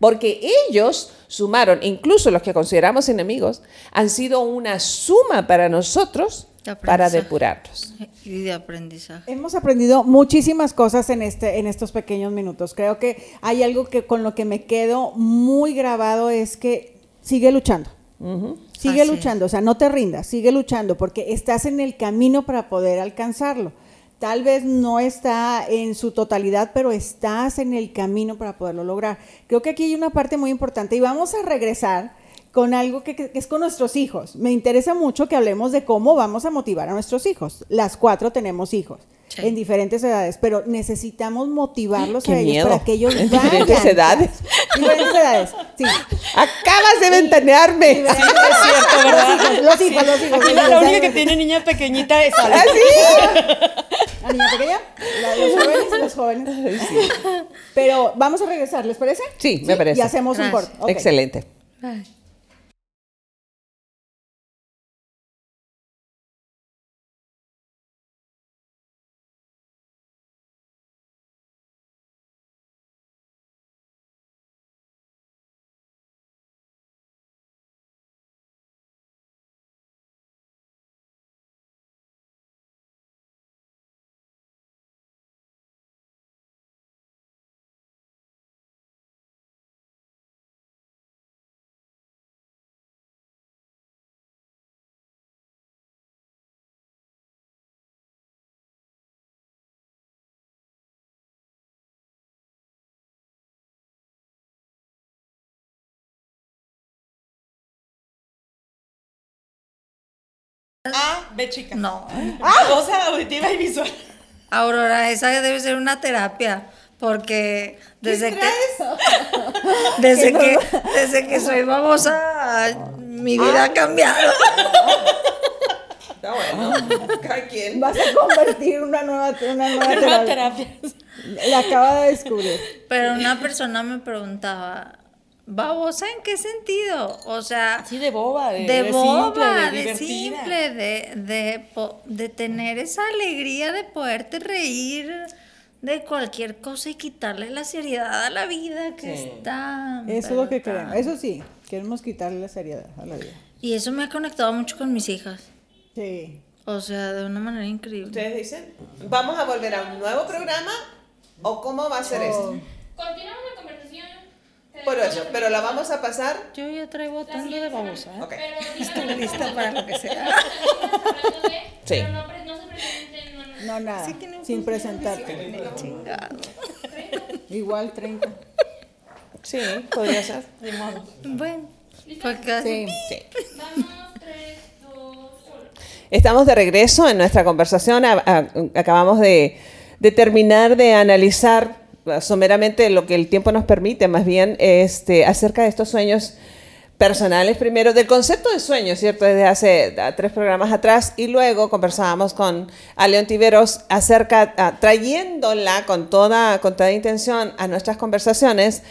[SPEAKER 1] Porque ellos sumaron, incluso los que consideramos enemigos, han sido una suma para nosotros para depurarlos.
[SPEAKER 3] Y de aprendizaje.
[SPEAKER 2] Hemos aprendido muchísimas cosas en, este, en estos pequeños minutos. Creo que hay algo que con lo que me quedo muy grabado es que sigue luchando. Sigue luchando, o sea, no te rindas, sigue luchando porque estás en el camino para poder alcanzarlo tal vez no está en su totalidad, pero estás en el camino para poderlo lograr. Creo que aquí hay una parte muy importante y vamos a regresar con algo que, es con nuestros hijos. Me interesa mucho que hablemos de cómo vamos a motivar a nuestros hijos. Las cuatro tenemos hijos. En diferentes edades, pero necesitamos motivarlos a ellos para que ellos [LAUGHS]
[SPEAKER 1] ¿En diferentes edades?
[SPEAKER 2] Diferentes edades, sí.
[SPEAKER 1] Acabas de ventanearme. Sí,
[SPEAKER 4] es cierto, ¿verdad? Los hijos, los hijos. la única que tiene niña pequeñita es Ale.
[SPEAKER 1] ¿Ah, sí?
[SPEAKER 2] ¿La niña pequeña? los jóvenes y los jóvenes. Sí. Pero vamos a regresar, ¿les parece?
[SPEAKER 1] Sí, me parece.
[SPEAKER 2] Y hacemos un corte.
[SPEAKER 1] Excelente.
[SPEAKER 4] A, B chica.
[SPEAKER 3] No.
[SPEAKER 4] Babosa auditiva y visual.
[SPEAKER 3] Aurora, esa debe ser una terapia. Porque [LAUGHS] desde que, desde que desde que soy babosa mi vida ha cambiado.
[SPEAKER 1] Está bueno. Cada quien.
[SPEAKER 2] Vas a convertir una nueva, una nueva terapia. La acaba de descubrir.
[SPEAKER 3] Pero una persona me preguntaba, ¿babosa en qué sentido? O sea...
[SPEAKER 4] Sí, de boba, de,
[SPEAKER 3] de, boba, simple, de, de simple, de, de, de tener esa alegría de poderte reír de cualquier cosa y quitarle la seriedad a la vida que está.
[SPEAKER 2] Eso es lo que queremos. Eso sí, queremos quitarle la seriedad a la vida.
[SPEAKER 3] Y eso me ha conectado mucho con mis hijas.
[SPEAKER 2] Sí.
[SPEAKER 3] O sea, de una manera increíble.
[SPEAKER 1] ¿Ustedes dicen? ¿Vamos a volver a un nuevo programa? ¿O cómo va a ser esto?
[SPEAKER 5] Continuamos la conversación.
[SPEAKER 1] Por eso, pero la vamos a pasar.
[SPEAKER 3] Yo ya traigo tanto de babosa. ¿eh?
[SPEAKER 1] Okay. [LAUGHS]
[SPEAKER 3] Estoy lista para lo que sea. [LAUGHS]
[SPEAKER 1] Sí.
[SPEAKER 5] Pero no, no se presenten.
[SPEAKER 2] No, nada.
[SPEAKER 3] Sí que no
[SPEAKER 2] sin presentarte.
[SPEAKER 3] Chingado.
[SPEAKER 2] Igual 30.
[SPEAKER 1] Sí, podría ser.
[SPEAKER 3] Bueno, pues casi.
[SPEAKER 2] Sí.
[SPEAKER 1] Sí.
[SPEAKER 5] Vamos, 3, 2, 1.
[SPEAKER 1] Estamos de regreso en nuestra conversación. A- a- acabamos de, de terminar de analizar someramente lo que el tiempo nos permite, más bien, este, acerca de estos sueños personales primero, del concepto de sueño, ¿cierto? Desde hace uh, tres programas atrás y luego conversábamos con León Tiveros acerca, uh, trayéndola con toda, con toda intención a nuestras conversaciones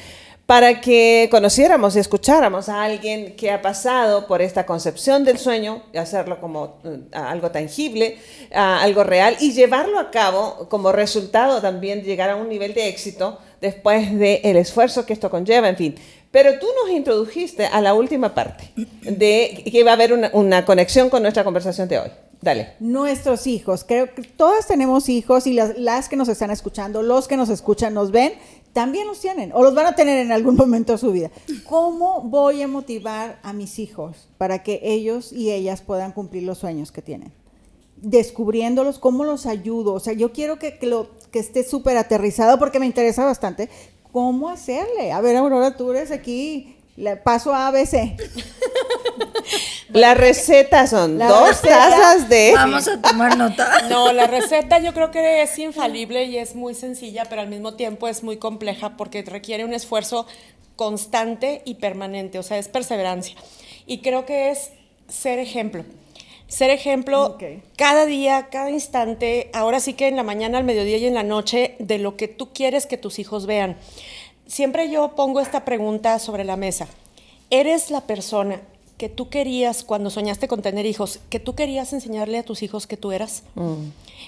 [SPEAKER 1] para que conociéramos y escucháramos a alguien que ha pasado por esta concepción del sueño, y hacerlo como uh, algo tangible, algo real, y llevarlo a cabo como resultado también llegar a un nivel de éxito después del esfuerzo que esto conlleva, en fin. Pero tú nos introdujiste a la última parte, de que va a haber una, conexión con nuestra conversación de hoy. Dale.
[SPEAKER 2] Nuestros hijos, creo que todas tenemos hijos y las que nos están escuchando, los que nos escuchan, nos ven, también los tienen o los van a tener en algún [LAUGHS] momento de su vida. ¿Cómo voy a motivar a mis hijos para que ellos y ellas puedan cumplir los sueños que tienen? Descubriéndolos, ¿cómo los ayudo? O sea, yo quiero que, que lo, que esté súper aterrizado porque me interesa bastante. ¿Cómo hacerle? A ver, Aurora, tú eres aquí, le paso a ABC.
[SPEAKER 1] La receta son
[SPEAKER 2] La
[SPEAKER 1] dos
[SPEAKER 2] receta-
[SPEAKER 1] tazas de...
[SPEAKER 3] Vamos a tomar nota. [LAUGHS]
[SPEAKER 4] No, la receta yo creo que es infalible y es muy sencilla, pero al mismo tiempo es muy compleja porque requiere un esfuerzo constante y permanente, o sea, es perseverancia. Y creo que es ser ejemplo. Ser ejemplo cada día, cada instante, ahora sí que en la mañana, al mediodía y en la noche, de lo que tú quieres que tus hijos vean. Siempre yo pongo esta pregunta sobre la mesa. ¿Eres la persona que tú querías cuando soñaste con tener hijos, que tú querías enseñarle a tus hijos que tú eras?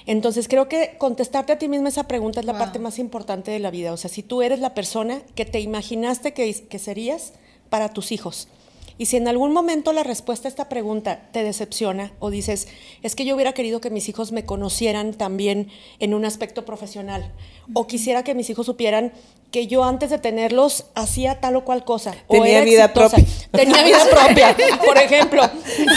[SPEAKER 4] Entonces creo que contestarte a ti misma esa pregunta es la
[SPEAKER 3] Wow.
[SPEAKER 4] parte más importante de la vida. O sea, si tú eres la persona que te imaginaste que, que serías para tus hijos. Y si en algún momento la respuesta a esta pregunta te decepciona o dices, es que yo hubiera querido que mis hijos me conocieran también en un aspecto profesional, o quisiera que mis hijos supieran que yo antes de tenerlos hacía tal o cual cosa. o
[SPEAKER 1] Tenía
[SPEAKER 4] era
[SPEAKER 1] vida
[SPEAKER 4] exitosa.
[SPEAKER 1] propia.
[SPEAKER 4] Tenía vida propia, [LAUGHS] por ejemplo.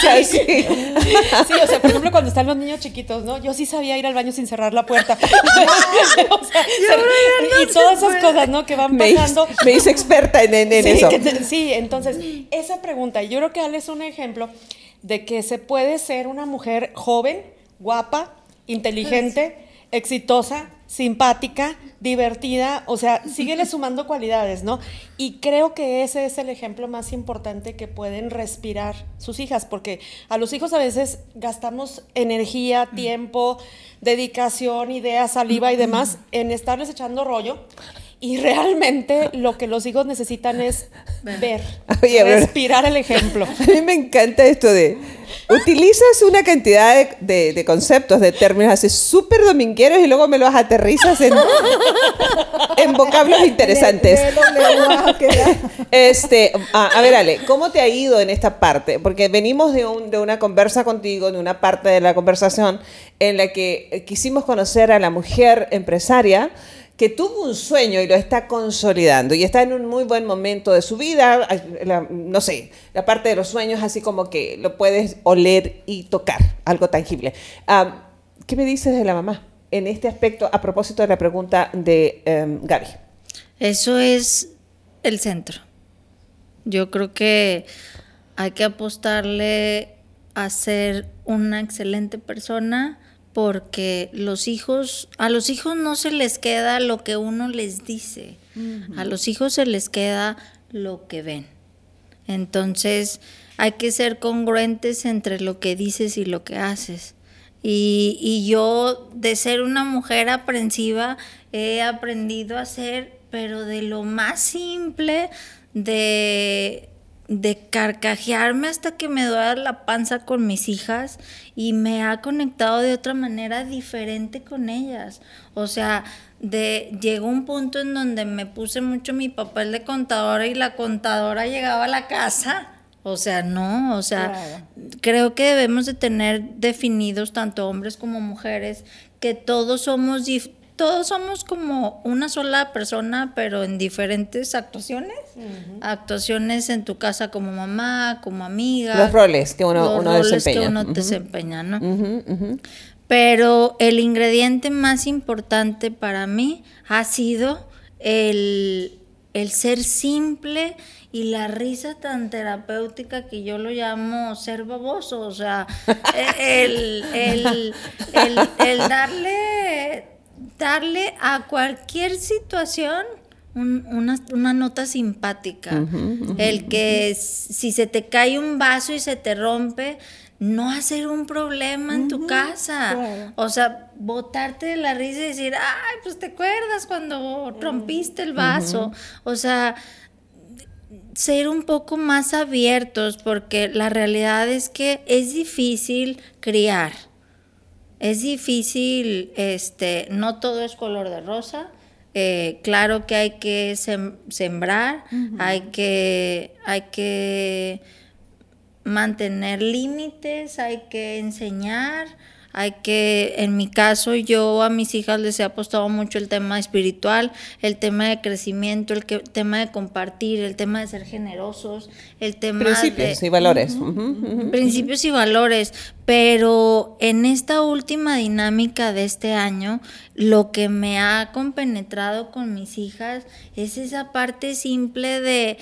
[SPEAKER 1] Sí.
[SPEAKER 4] Sí, o sea, por ejemplo, cuando están los niños chiquitos, ¿no? Yo sí sabía ir al baño sin cerrar la puerta. [LAUGHS] [LAUGHS] O sea, ser- y todas esas cosas, ¿no? Que van pasando.
[SPEAKER 1] me hice experta en, en- en
[SPEAKER 4] Sí,
[SPEAKER 1] eso.
[SPEAKER 4] que sí, entonces, esa pregunta, yo creo que Ale es un ejemplo de que se puede ser una mujer joven, guapa, inteligente, exitosa, simpática, divertida, o sea, [LAUGHS] síguele sumando cualidades, ¿no? Y creo que ese es el ejemplo más importante que pueden respirar sus hijas, porque a los hijos a veces gastamos energía, tiempo, dedicación, ideas, saliva y demás en estarles echando rollo. Y realmente lo que los hijos necesitan es ver,
[SPEAKER 1] Oye,
[SPEAKER 4] respirar el ejemplo.
[SPEAKER 1] A mí me encanta esto de... Utilizas una cantidad de, de- de conceptos, de términos así súper domingueros y luego me los aterrizas en, en vocablos interesantes. Este, a, a ver, Ale, ¿cómo te ha ido en esta parte? Porque venimos de, un- de una conversa contigo, de una parte de la conversación en la que eh, quisimos conocer a la mujer empresaria que tuvo un sueño y lo está consolidando y está en un muy buen momento de su vida, no sé, la parte de los sueños así como que lo puedes oler y tocar, algo tangible. ¿Qué me dices de la mamá en este aspecto a propósito de la pregunta de em, Gaby?
[SPEAKER 3] Eso es el centro. Yo creo que hay que apostarle a ser una excelente persona porque los hijos, a los hijos no se les queda lo que uno les dice, a los hijos se les queda lo que ven. Entonces hay que ser congruentes entre lo que dices y lo que haces. Y, y yo de ser una mujer aprensiva he aprendido a ser, pero de lo más simple, de de carcajearme hasta que me duele la panza con mis hijas y me ha conectado de otra manera diferente con ellas. O sea, de llegó un punto en donde me puse mucho mi papel de contadora y la contadora llegaba a la casa. O sea, no, o sea, creo que debemos de tener definidos tanto hombres como mujeres que todos somos todos somos como una sola persona, pero en diferentes actuaciones. Actuaciones en tu casa como mamá, como amiga.
[SPEAKER 1] Los roles que uno,
[SPEAKER 3] los roles que uno desempeña, ¿no? Pero el ingrediente más importante para mí ha sido el, ser simple y la risa tan terapéutica que yo lo llamo ser baboso, o sea, [LAUGHS] el, el darle darle a cualquier situación una, nota simpática. El que si se te cae un vaso y se te rompe, no hacer un problema en tu casa. O sea, botarte de la risa y decir, ay, pues te acuerdas cuando rompiste el vaso. O sea, ser un poco más abiertos porque la realidad es que es difícil criar es difícil, este, no todo es color de rosa. Eh, claro que hay que sembrar, hay, que, hay que mantener límites, hay que enseñar, hay que, en mi caso, yo a mis hijas les he apostado mucho el tema espiritual, el tema de crecimiento, el tema de compartir, el tema de ser generosos, el tema
[SPEAKER 1] principios y valores.
[SPEAKER 3] Principios y valores, pero en esta última dinámica de este año, lo que me ha compenetrado con mis hijas es esa parte simple de...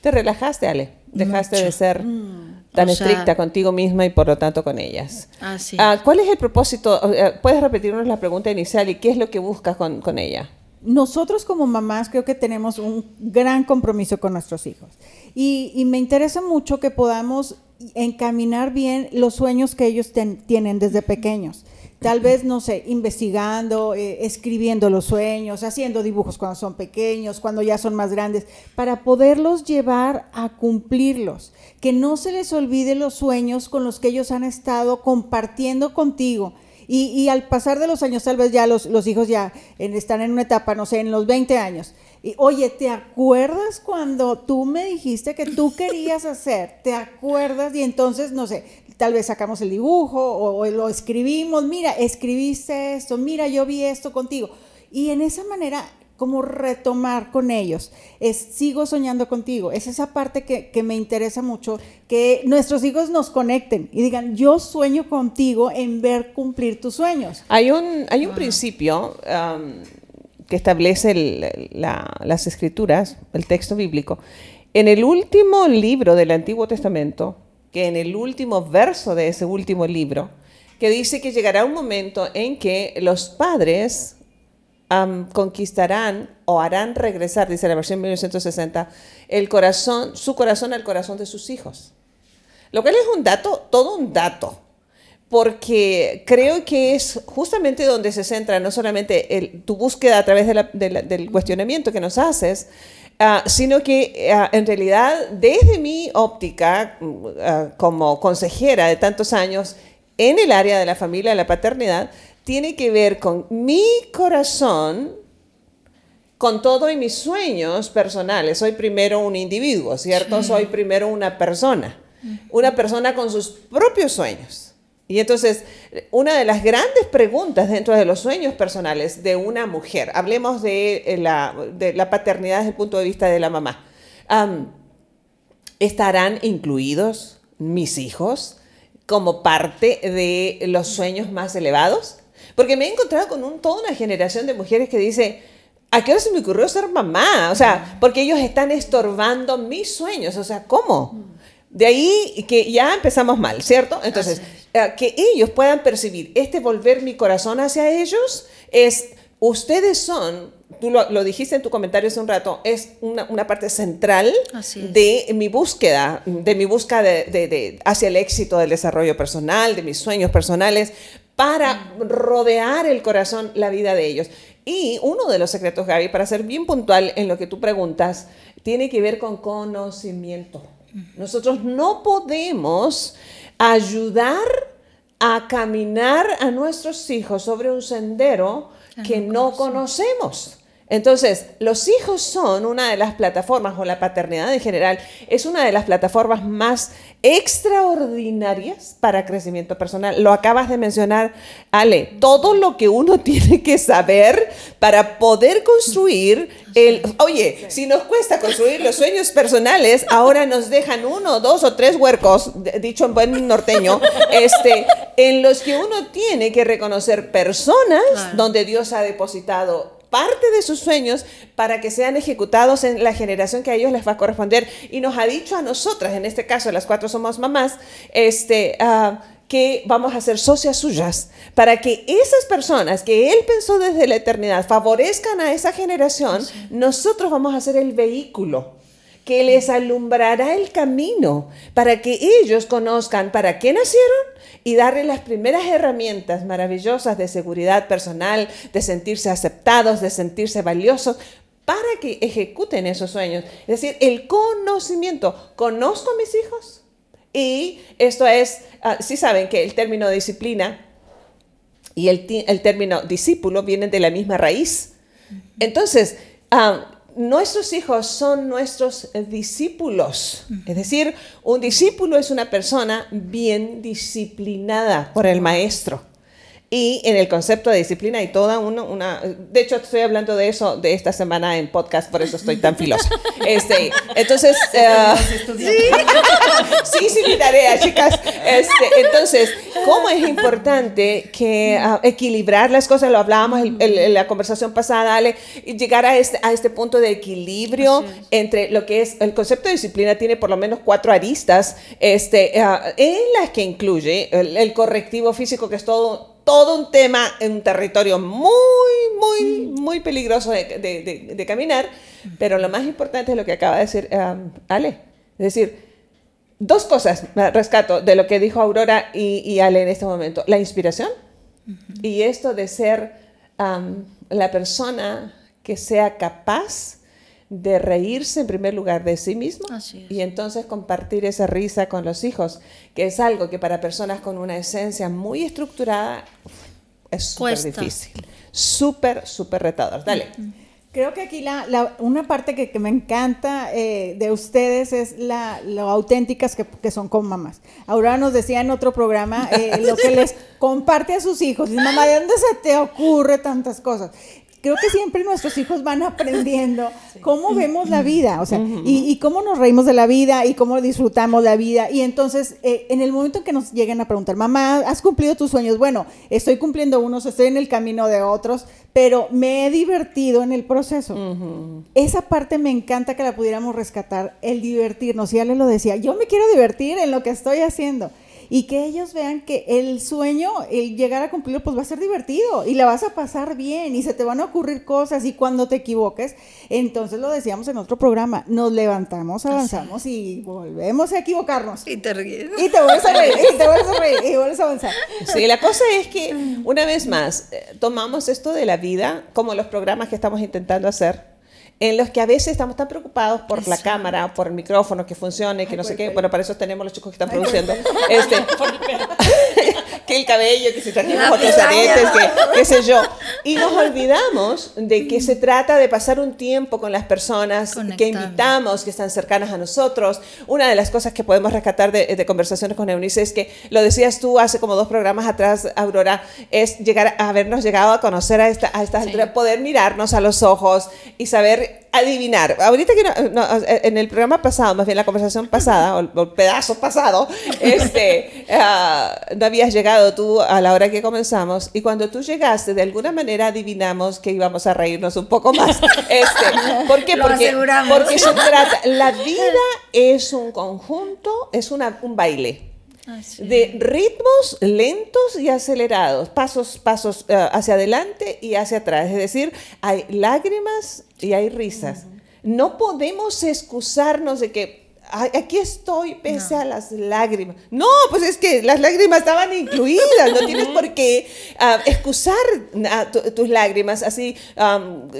[SPEAKER 1] Te relajaste, Ale. Dejaste de ser mm. Tan estricta contigo misma y por lo tanto con ellas.
[SPEAKER 3] Así.
[SPEAKER 1] Ah, ¿Cuál es el propósito? ¿Puedes repetirnos la pregunta inicial y qué es lo que buscas con, con ella?
[SPEAKER 2] Nosotros como mamás creo que tenemos un gran compromiso con nuestros hijos y, y me interesa mucho que podamos encaminar bien los sueños que ellos tienen desde pequeños. Tal vez, no sé, investigando, eh, escribiendo los sueños, haciendo dibujos cuando son pequeños, cuando ya son más grandes, para poderlos llevar a cumplirlos. Que no se les olvide los sueños con los que ellos han estado compartiendo contigo. Y, al pasar de los años, tal vez ya los, hijos ya están en una etapa, no sé, en los 20 años. Y, oye, ¿te acuerdas cuando tú me dijiste que tú querías hacer? ¿Te acuerdas? Y entonces, no sé, tal vez sacamos el dibujo o, lo escribimos, mira, escribiste esto, mira, yo vi esto contigo. Y en esa manera, como retomar con ellos, es sigo soñando contigo. Es esa parte que, me interesa mucho, que nuestros hijos nos conecten y digan, yo sueño contigo en ver cumplir tus sueños.
[SPEAKER 1] Hay un, hay un principio que establece las escrituras, el texto bíblico. En el último libro del Antiguo Testamento, que en el último verso de ese último libro, que dice que llegará un momento en que los padres conquistarán o harán regresar, dice la versión 1960, el corazón, su corazón al corazón de sus hijos. Lo cual es un dato, todo un dato, porque creo que es justamente donde se centra no solamente tu búsqueda a través del cuestionamiento que nos haces, Ah, sino que ah, en realidad desde mi óptica ah, como consejera de tantos años en el área de la familia, de la paternidad, tiene que ver con mi corazón, con todo y mis sueños personales. Soy primero un individuo, ¿cierto? Soy primero una persona, una persona con sus propios sueños. Y entonces, una de las grandes preguntas dentro de los sueños personales de una mujer, hablemos de eh, la, de la paternidad desde el punto de vista de la mamá, ¿estarán incluidos mis hijos como parte de los sueños más elevados? Porque me he encontrado con un, toda una generación de mujeres que dice, ¿a qué hora se me ocurrió ser mamá? O sea, porque ellos están estorbando mis sueños. O sea, ¿cómo? De ahí que ya empezamos mal, ¿cierto? Entonces, eh, que ellos puedan percibir este volver mi corazón hacia ellos es, ustedes son, tú lo, dijiste en tu comentario hace un rato, es una, parte central de mi búsqueda, de mi búsqueda de, hacia el éxito del desarrollo personal, de mis sueños personales, para rodear el corazón, la vida de ellos. Y uno de los secretos, Gaby, para ser bien puntual en lo que tú preguntas, tiene que ver con conocimiento. Nosotros no podemos ayudar a caminar a nuestros hijos sobre un sendero que no conocemos. Entonces, los hijos son una de las plataformas, o la paternidad en general, es una de las plataformas más extraordinarias para crecimiento personal. Lo acabas de mencionar, Ale, todo lo que uno [LAUGHS] tiene que saber para poder construir el... Oye, si nos cuesta construir los sueños personales, ahora nos dejan uno, dos o tres huercos, dicho en buen norteño, este, en los que uno tiene que reconocer personas donde Dios ha depositado parte de sus sueños para que sean ejecutados en la generación que a ellos les va a corresponder. Y nos ha dicho a nosotras, en este caso las cuatro somos mamás, este, ah, que vamos a ser socias suyas para que esas personas que Él pensó desde la eternidad favorezcan a esa generación, nosotros vamos a ser el vehículo que les alumbrará el camino para que ellos conozcan para qué nacieron y darle las primeras herramientas maravillosas de seguridad personal, de sentirse aceptados, de sentirse valiosos, para que ejecuten esos sueños. Es decir, el conocimiento. ¿Conozco a mis hijos? Y esto es, ah, si saben que el término disciplina y el, el, término discípulo vienen de la misma raíz. Entonces, ah, nuestros hijos son nuestros discípulos. Es decir, un discípulo es una persona bien disciplinada por el maestro. Y en el concepto de disciplina hay toda una, una, De hecho, estoy hablando de eso de esta semana en podcast, por eso estoy tan filosa. [LAUGHS] Este, entonces... Uh, ¿sí? Sí, [LAUGHS] mi tarea, chicas. Este, entonces, ¿cómo es importante que uh, equilibrar las cosas? Lo hablábamos en la conversación pasada, Ale, llegar a este, a este punto de equilibrio entre lo que es... El concepto de disciplina tiene por lo menos cuatro aristas este, uh, en las que incluye el correctivo físico, que es todo todo un tema en un territorio muy, muy, muy peligroso de, caminar, pero lo más importante es lo que acaba de decir um, Ale. Es decir, dos cosas rescato de lo que dijo Aurora y, Ale en este momento. La inspiración y esto de ser um, la persona que sea capaz de reírse en primer lugar de sí mismo y entonces compartir esa risa con los hijos, que es algo que para personas con una esencia muy estructurada es súper difícil, súper, súper retador. Dale.
[SPEAKER 2] Creo que aquí la, una parte que, me encanta eh, de ustedes es la, lo auténticas que, son con mamás. Aurora nos decía en otro programa eh, lo que [LAUGHS] les comparte a sus hijos. Y mamá, ¿de dónde se te ocurre tantas cosas? Creo que siempre nuestros hijos van aprendiendo [LAUGHS] cómo vemos la vida, o sea, y, cómo nos reímos de la vida y cómo disfrutamos la vida. Y entonces, eh, en el momento en que nos lleguen a preguntar, mamá, ¿has cumplido tus sueños? Bueno, estoy cumpliendo unos, estoy en el camino de otros, pero me he divertido en el proceso. Esa parte me encanta que la pudiéramos rescatar, el divertirnos. Y ya le lo decía, yo me quiero divertir en lo que estoy haciendo y que ellos vean que el sueño, el llegar a cumplirlo, pues va a ser divertido y la vas a pasar bien y se te van a ocurrir cosas y cuando te equivoques, entonces lo decíamos en otro programa, nos levantamos, avanzamos y volvemos a equivocarnos.
[SPEAKER 3] Y te ríes.
[SPEAKER 2] Y te vuelves a reír, y te vuelves a reír, y vuelves a avanzar.
[SPEAKER 1] Sí, la cosa es que, una vez más, eh, tomamos esto de la vida como los programas que estamos intentando hacer en los que a veces estamos tan preocupados por la cámara, por el micrófono, que funcione, que no sé qué. Bueno, para eso tenemos los chicos que están produciendo. [LAUGHS] Este, [LAUGHS] [LAUGHS] que el cabello, que se trajimos otros aretes, que qué sé yo. Y nos olvidamos de que se trata de pasar un tiempo con las personas que invitamos, que están cercanas a nosotros. Una de las cosas que podemos rescatar de, conversaciones con Eunice es que, lo decías tú hace como dos programas atrás, Aurora, es llegar a habernos llegado a conocer a, esta, a estas alturas, poder mirarnos a los ojos y saber adivinar. Ahorita que no, en el programa pasado, más bien la conversación pasada, o el, pedazo pasado, [LAUGHS] este, uh, no habías llegado tú a la hora que comenzamos y cuando tú llegaste, de alguna manera adivinamos que íbamos a reírnos un poco más. [LAUGHS] Este, ¿Por qué? porque, porque se trata, la vida es un conjunto, es una, un baile de ritmos lentos y acelerados, pasos, pasos uh, hacia adelante y hacia atrás. Es decir, hay lágrimas y hay risas. No podemos excusarnos de que aquí estoy pese a las lágrimas. No, pues es que las lágrimas estaban incluidas, no tienes por qué ah, excusar ah, tus lágrimas. Así,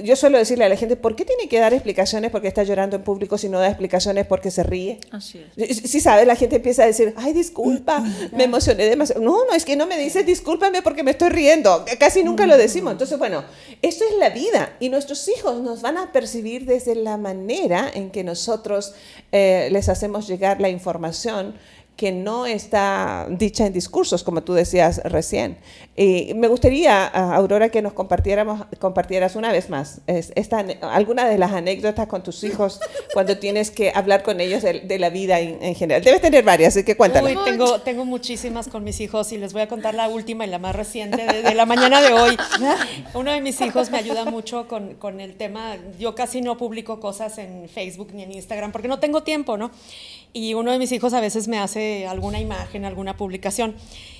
[SPEAKER 1] yo suelo decirle a la gente, ¿por qué tiene que dar explicaciones porque está llorando en público si no da explicaciones porque se ríe? Así es. Si sabes, la gente empieza a decir, ay, disculpa, me emocioné demasiado. No, no, es que no me dices discúlpame porque me estoy riendo. Casi nunca lo decimos. Entonces, bueno, esto es la vida y nuestros hijos nos van a percibir desde la manera en que nosotros eh, les hacemos llegar la información que no está dicha en discursos, como tú decías recién. Y me gustaría, Aurora, que nos compartiéramos, compartieras una vez más esta, alguna de las anécdotas con tus hijos [LAUGHS] cuando tienes que hablar con ellos de, la vida en, general. Debes tener varias, así que cuéntanos.
[SPEAKER 4] Uy, tengo, tengo muchísimas con mis hijos y les voy a contar la última y la más reciente de, la mañana de hoy. [LAUGHS] Uno de mis hijos me ayuda mucho con, con el tema, yo casi no publico cosas en Facebook ni en Instagram porque no tengo tiempo, ¿no? Y uno de mis hijos a veces me hace alguna imagen, alguna publicación.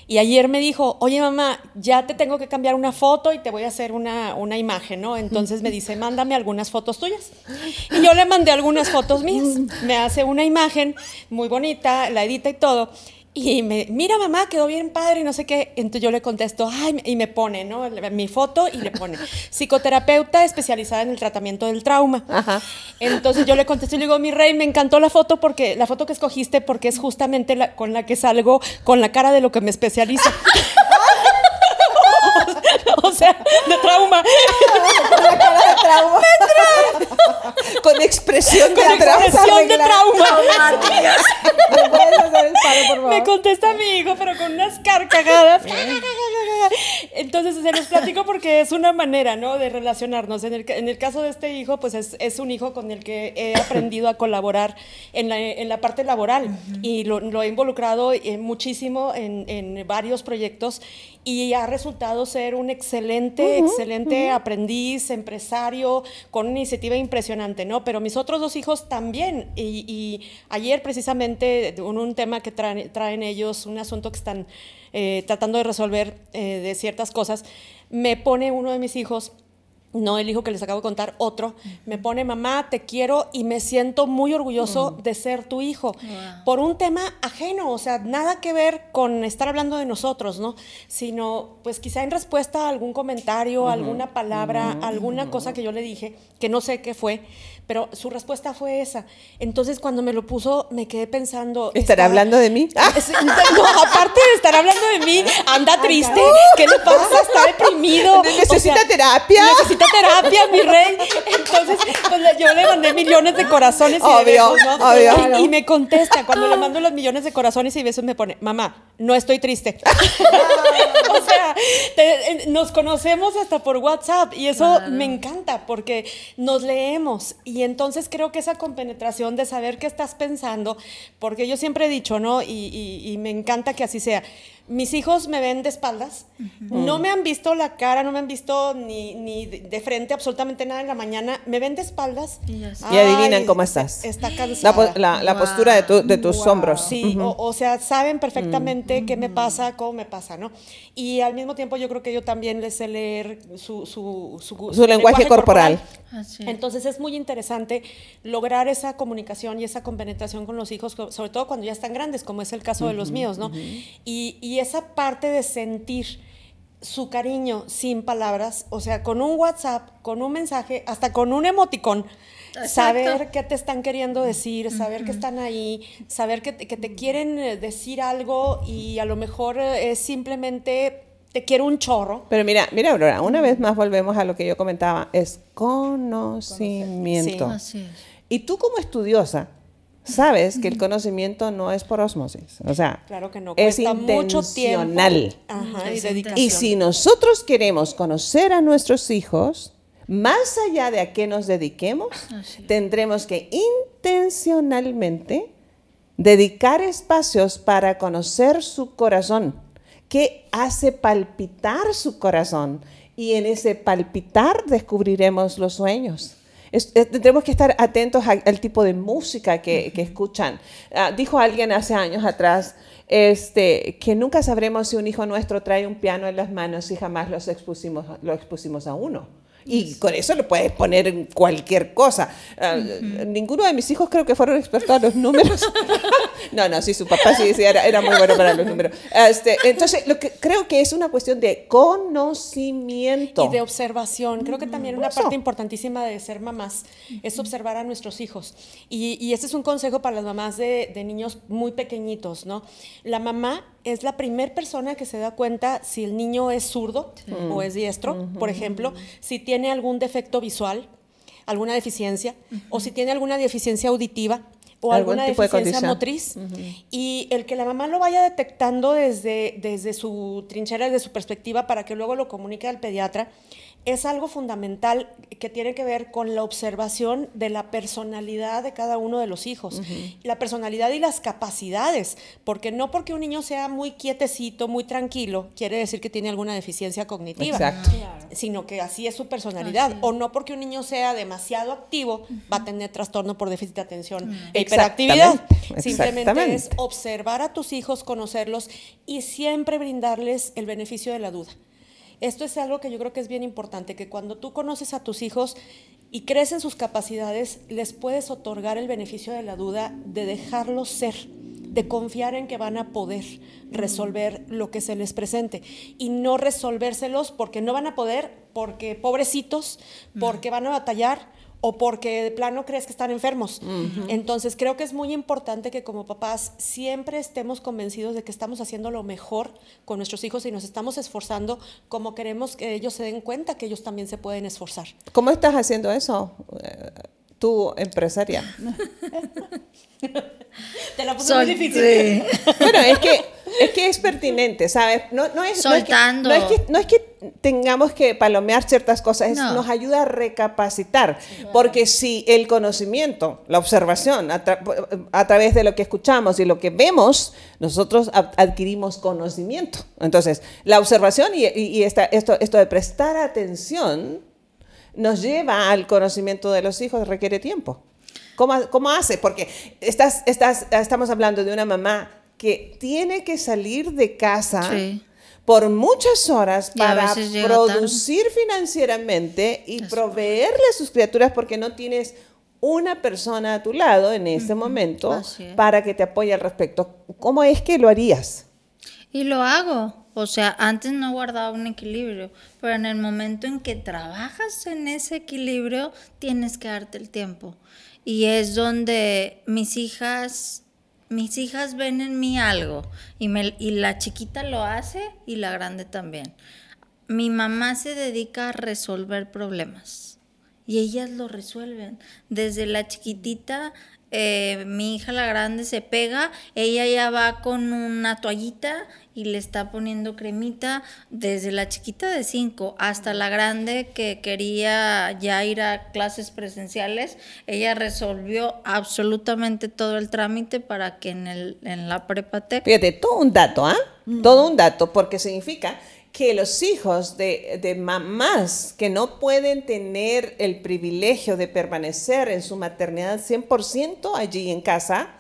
[SPEAKER 4] Y ayer me dijo, oye mamá, ya te tengo que cambiar una foto y te voy a hacer una, una imagen, ¿no? Entonces me dice, mándame algunas fotos tuyas. Y yo le mandé algunas fotos mías. Me hace una imagen muy bonita, la edita y todo. Y me, mira mamá, quedó bien padre y no sé qué. Entonces yo le contesto, ay, y me pone, ¿no? Mi foto y le pone, [LAUGHS] psicoterapeuta especializada en el tratamiento del trauma. Ajá. Entonces yo le contesto y le digo, mi rey, me encantó la foto porque, la foto que escogiste porque es justamente la, con la que salgo con la cara de lo que me especializa. [LAUGHS] [LAUGHS] [LAUGHS] o sea, de trauma.
[SPEAKER 2] Con [LAUGHS] la cara [LAUGHS] de trauma.
[SPEAKER 1] Con expresión
[SPEAKER 4] de trauma. expresión de trauma. Me contesta mi hijo, pero con unas carcajadas. Entonces se los platico porque es una manera, ¿no? De relacionarnos. En el, en el caso de este hijo, pues es, es, un hijo con el que he aprendido a colaborar en la, en la parte laboral y lo, lo, he involucrado eh, muchísimo en, en varios proyectos y ha resultado ser un excelente, excelente aprendiz, empresario, con una iniciativa impresionante, ¿no? Pero mis otros dos hijos también. Y, ayer precisamente, en un tema que traen, traen, ellos, un asunto que están eh, tratando de resolver eh, de ciertas cosas, me pone uno de mis hijos no el hijo que les acabo de contar, otro, me pone, mamá, te quiero y me siento muy orgulloso mm. de ser tu hijo, por un tema ajeno, o sea, nada que ver con estar hablando de nosotros, ¿no? Sino, pues quizá en respuesta a algún comentario, alguna palabra, alguna cosa que yo le dije, que no sé qué fue, pero su respuesta fue esa. Entonces, cuando me lo puso, me quedé pensando.
[SPEAKER 1] ¿Estará hablando de mí? [LAUGHS]
[SPEAKER 4] No, aparte de estar hablando de mí, anda triste. ¿Qué le pasa? Está deprimido. [LAUGHS]
[SPEAKER 1] Necesita terapia.
[SPEAKER 4] Necesita terapia, mi rey. Entonces, pues, yo le mandé millones de corazones y
[SPEAKER 1] obvio,
[SPEAKER 4] besos, ¿no?
[SPEAKER 1] Obvio.
[SPEAKER 4] Y, me contesta, cuando le mando los millones de corazones y besos, me pone, mamá, no estoy triste. [LAUGHS] o sea, nos conocemos hasta por WhatsApp y eso me encanta porque nos leemos. Y entonces creo que esa compenetración de saber qué estás pensando, porque yo siempre he dicho, ¿no? y me encanta que así sea mis hijos me ven de espaldas, no me han visto la cara, no me han visto ni, ni de, frente absolutamente nada en la mañana, me ven de espaldas.
[SPEAKER 1] Y, adivinan cómo estás.
[SPEAKER 4] Está cansada.
[SPEAKER 1] La, postura de, de tus hombros.
[SPEAKER 4] Sí, o, sea, saben perfectamente qué me pasa, cómo me pasa, ¿no? Y al mismo tiempo yo creo que yo también les sé leer su, su,
[SPEAKER 1] su, lenguaje, corporal.
[SPEAKER 4] Entonces es muy interesante lograr esa comunicación y esa compenetración con los hijos, sobre todo cuando ya están grandes, como es el caso de los míos, ¿no? y, y esa parte de sentir su cariño sin palabras, o sea, con un WhatsApp, con un mensaje, hasta con un emoticón, saber qué te están queriendo decir, saber que están ahí, saber que te, quieren eh, decir algo y a lo mejor eh, es simplemente te quiero un chorro.
[SPEAKER 1] Pero mira, mira, Aurora, una vez más volvemos a lo que yo comentaba, es conocimiento. Y tú como estudiosa, sabes que el conocimiento no es por osmosis. O sea,
[SPEAKER 4] claro que no.
[SPEAKER 1] es intencional. y, y si nosotros queremos conocer a nuestros hijos, más allá de a qué nos dediquemos, tendremos que intencionalmente dedicar espacios para conocer su corazón, qué hace palpitar su corazón. Y en ese palpitar descubriremos los sueños. Tendremos que estar atentos al tipo de música que, escuchan. Ah, dijo alguien hace años atrás este, que nunca sabremos si un hijo nuestro trae un piano en las manos y jamás los expusimos, lo expusimos a uno. Y con eso lo puedes poner en cualquier cosa. Ah, ninguno de mis hijos creo que fueron expertos en los números. [LAUGHS] no, no, sí, su papá sí, era, era, muy bueno para los números. Este, entonces, lo que creo que es una cuestión de conocimiento.
[SPEAKER 4] Y de observación. Creo que también una parte importantísima de ser mamás es observar a nuestros hijos. Y, y este es un consejo para las mamás de, de niños muy pequeñitos, ¿no? La mamá es la primera persona que se da cuenta si el niño es zurdo o es diestro, por ejemplo, si tiene algún defecto visual, alguna deficiencia, o si tiene alguna deficiencia auditiva o alguna deficiencia motriz. Y el que la mamá lo vaya detectando desde, desde su trinchera, desde su perspectiva, para que luego lo comunique al pediatra, es algo fundamental que tiene que ver con la observación de la personalidad de cada uno de los hijos, la personalidad y las capacidades, porque no porque un niño sea muy quietecito, muy tranquilo, quiere decir que tiene alguna deficiencia cognitiva, sino que así es su personalidad, o no porque un niño sea demasiado activo, va a tener trastorno por déficit de atención. E hiperactividad. Simplemente es observar a tus hijos, conocerlos y siempre brindarles el beneficio de la duda. Esto es algo que yo creo que es bien importante, que cuando tú conoces a tus hijos y crees en sus capacidades, les puedes otorgar el beneficio de la duda de dejarlos ser, de confiar en que van a poder resolver lo que se les presente y no resolvérselos porque no van a poder, porque pobrecitos, porque van a batallar o porque de plano crees que están enfermos. Entonces creo que es muy importante que como papás siempre estemos convencidos de que estamos haciendo lo mejor con nuestros hijos y nos estamos esforzando como queremos que ellos se den cuenta que ellos también se pueden esforzar.
[SPEAKER 1] ¿Cómo estás haciendo eso? Eh, tú, empresaria. [LAUGHS]
[SPEAKER 4] Te la puse muy difícil.
[SPEAKER 1] Bueno, es que es que es pertinente, ¿sabes? No, no, es,
[SPEAKER 3] Soltando.
[SPEAKER 1] No es, que, no es, que, tengamos que palomear ciertas cosas, nos ayuda a recapacitar. Porque si el conocimiento, la observación, a, través de lo que escuchamos y lo que vemos, nosotros adquirimos conocimiento. Entonces, la observación y, y esta, esto, esto de prestar atención nos lleva al conocimiento de los hijos, requiere tiempo. ¿Cómo, cómo hace? Porque estás, estás, estamos hablando de una mamá que tiene que salir de casa por muchas horas para producir financieramente y proveerle a sus criaturas porque no tienes una persona a tu lado en ese momento para que te apoye al respecto. ¿Cómo es que lo harías?
[SPEAKER 3] Y lo hago. O sea, antes no guardaba un equilibrio, pero en el momento en que trabajas en ese equilibrio, tienes que darte el tiempo. Y es donde mis hijas mis hijas ven en mí algo y, me, y la chiquita lo hace y la grande también. Mi mamá se dedica a resolver problemas y ellas lo resuelven. Desde la chiquitita eh, mi hija la grande se pega, ella ya va con una toallita y le está poniendo cremita desde la chiquita de 5 hasta la grande que quería ya ir a clases presenciales. Ella resolvió absolutamente todo el trámite para que en, el, en la prepa
[SPEAKER 1] Fíjate, todo un dato, ¿ah? Todo un dato, porque significa que los hijos de, mamás que no pueden tener el privilegio de permanecer en su maternidad 100% allí en casa,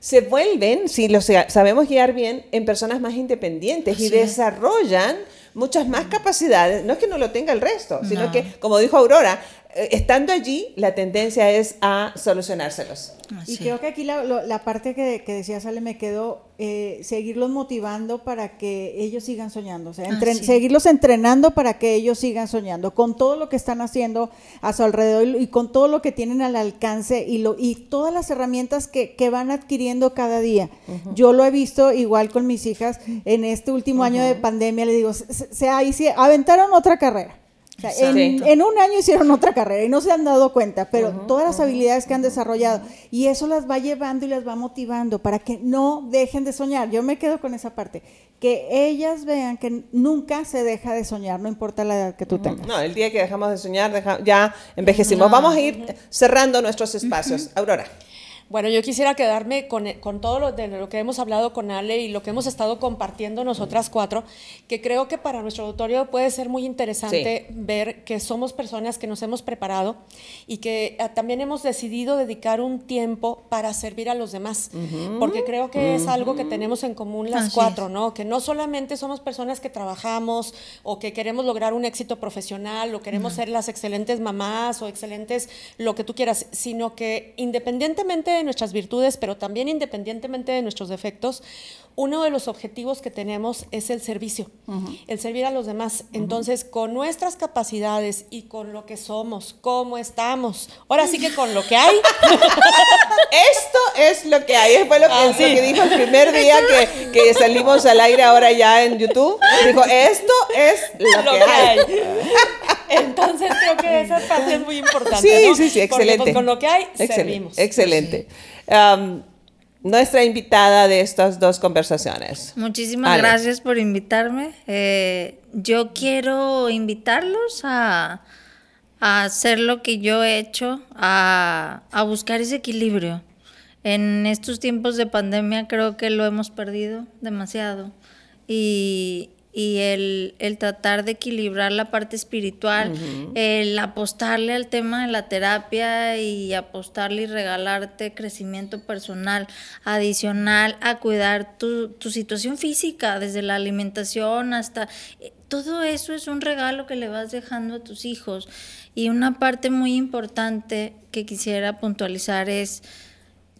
[SPEAKER 1] se vuelven, si lo sabemos guiar bien, en personas más independientes y desarrollan muchas más capacidades. No es que no lo tenga el resto, sino que, como dijo Aurora, estando allí, la tendencia es a solucionárselos.
[SPEAKER 2] Y creo que aquí la, parte que, que, decía Sale me quedó, eh, seguirlos motivando para que ellos sigan soñando, o sea, seguirlos entrenando para que ellos sigan soñando, con todo lo que están haciendo a su alrededor y, con todo lo que tienen al alcance y, lo, y todas las herramientas que, que van adquiriendo cada día. Yo lo he visto igual con mis hijas en este último año de pandemia, le digo, se, se, se aventaron otra carrera en, un año hicieron otra carrera y no se han dado cuenta, pero todas las habilidades que han desarrollado y eso las va llevando y las va motivando para que no dejen de soñar. Yo me quedo con esa parte, que ellas vean que nunca se deja de soñar, no importa la edad que tú tengas.
[SPEAKER 1] No, el día que dejamos de soñar, ya envejecimos. Vamos a ir cerrando nuestros espacios. Aurora.
[SPEAKER 4] Bueno, yo quisiera quedarme con, con, todo lo de lo que hemos hablado con Ale y lo que hemos estado compartiendo nosotras cuatro, que creo que para nuestro auditorio puede ser muy interesante ver que somos personas que nos hemos preparado y que ah, también hemos decidido dedicar un tiempo para servir a los demás, porque creo que es algo que tenemos en común las cuatro, ¿no? Que no solamente somos personas que trabajamos o que queremos lograr un éxito profesional o queremos ser las excelentes mamás o excelentes lo que tú quieras, sino que independientemente nuestras virtudes, pero también independientemente de nuestros defectos, uno de los objetivos que tenemos es el servicio, el servir a los demás. Entonces, con nuestras capacidades y con lo que somos, cómo estamos, ahora sí que con lo que hay. [LAUGHS]
[SPEAKER 1] Esto es lo que hay. Fue lo que, ah, que dijo el primer día que, que, salimos al aire ahora ya en YouTube. Dijo, esto es lo, que, hay.
[SPEAKER 4] Entonces creo que esa parte es muy importante.
[SPEAKER 1] Sí, sí, sí, pues, excelente.
[SPEAKER 4] con lo que hay, servimos.
[SPEAKER 1] Excelente. Um, nuestra invitada de estas dos conversaciones.
[SPEAKER 3] Muchísimas gracias por invitarme. Eh, yo quiero invitarlos a, hacer lo que yo he hecho, a, a buscar ese equilibrio. En estos tiempos de pandemia creo que lo hemos perdido demasiado. Y, y el, tratar de equilibrar la parte espiritual, el apostarle al tema de la terapia y apostarle y regalarte crecimiento personal adicional a cuidar tu, tu situación física, desde la alimentación hasta... Eh, todo eso es un regalo que le vas dejando a tus hijos. Y una parte muy importante que quisiera puntualizar es,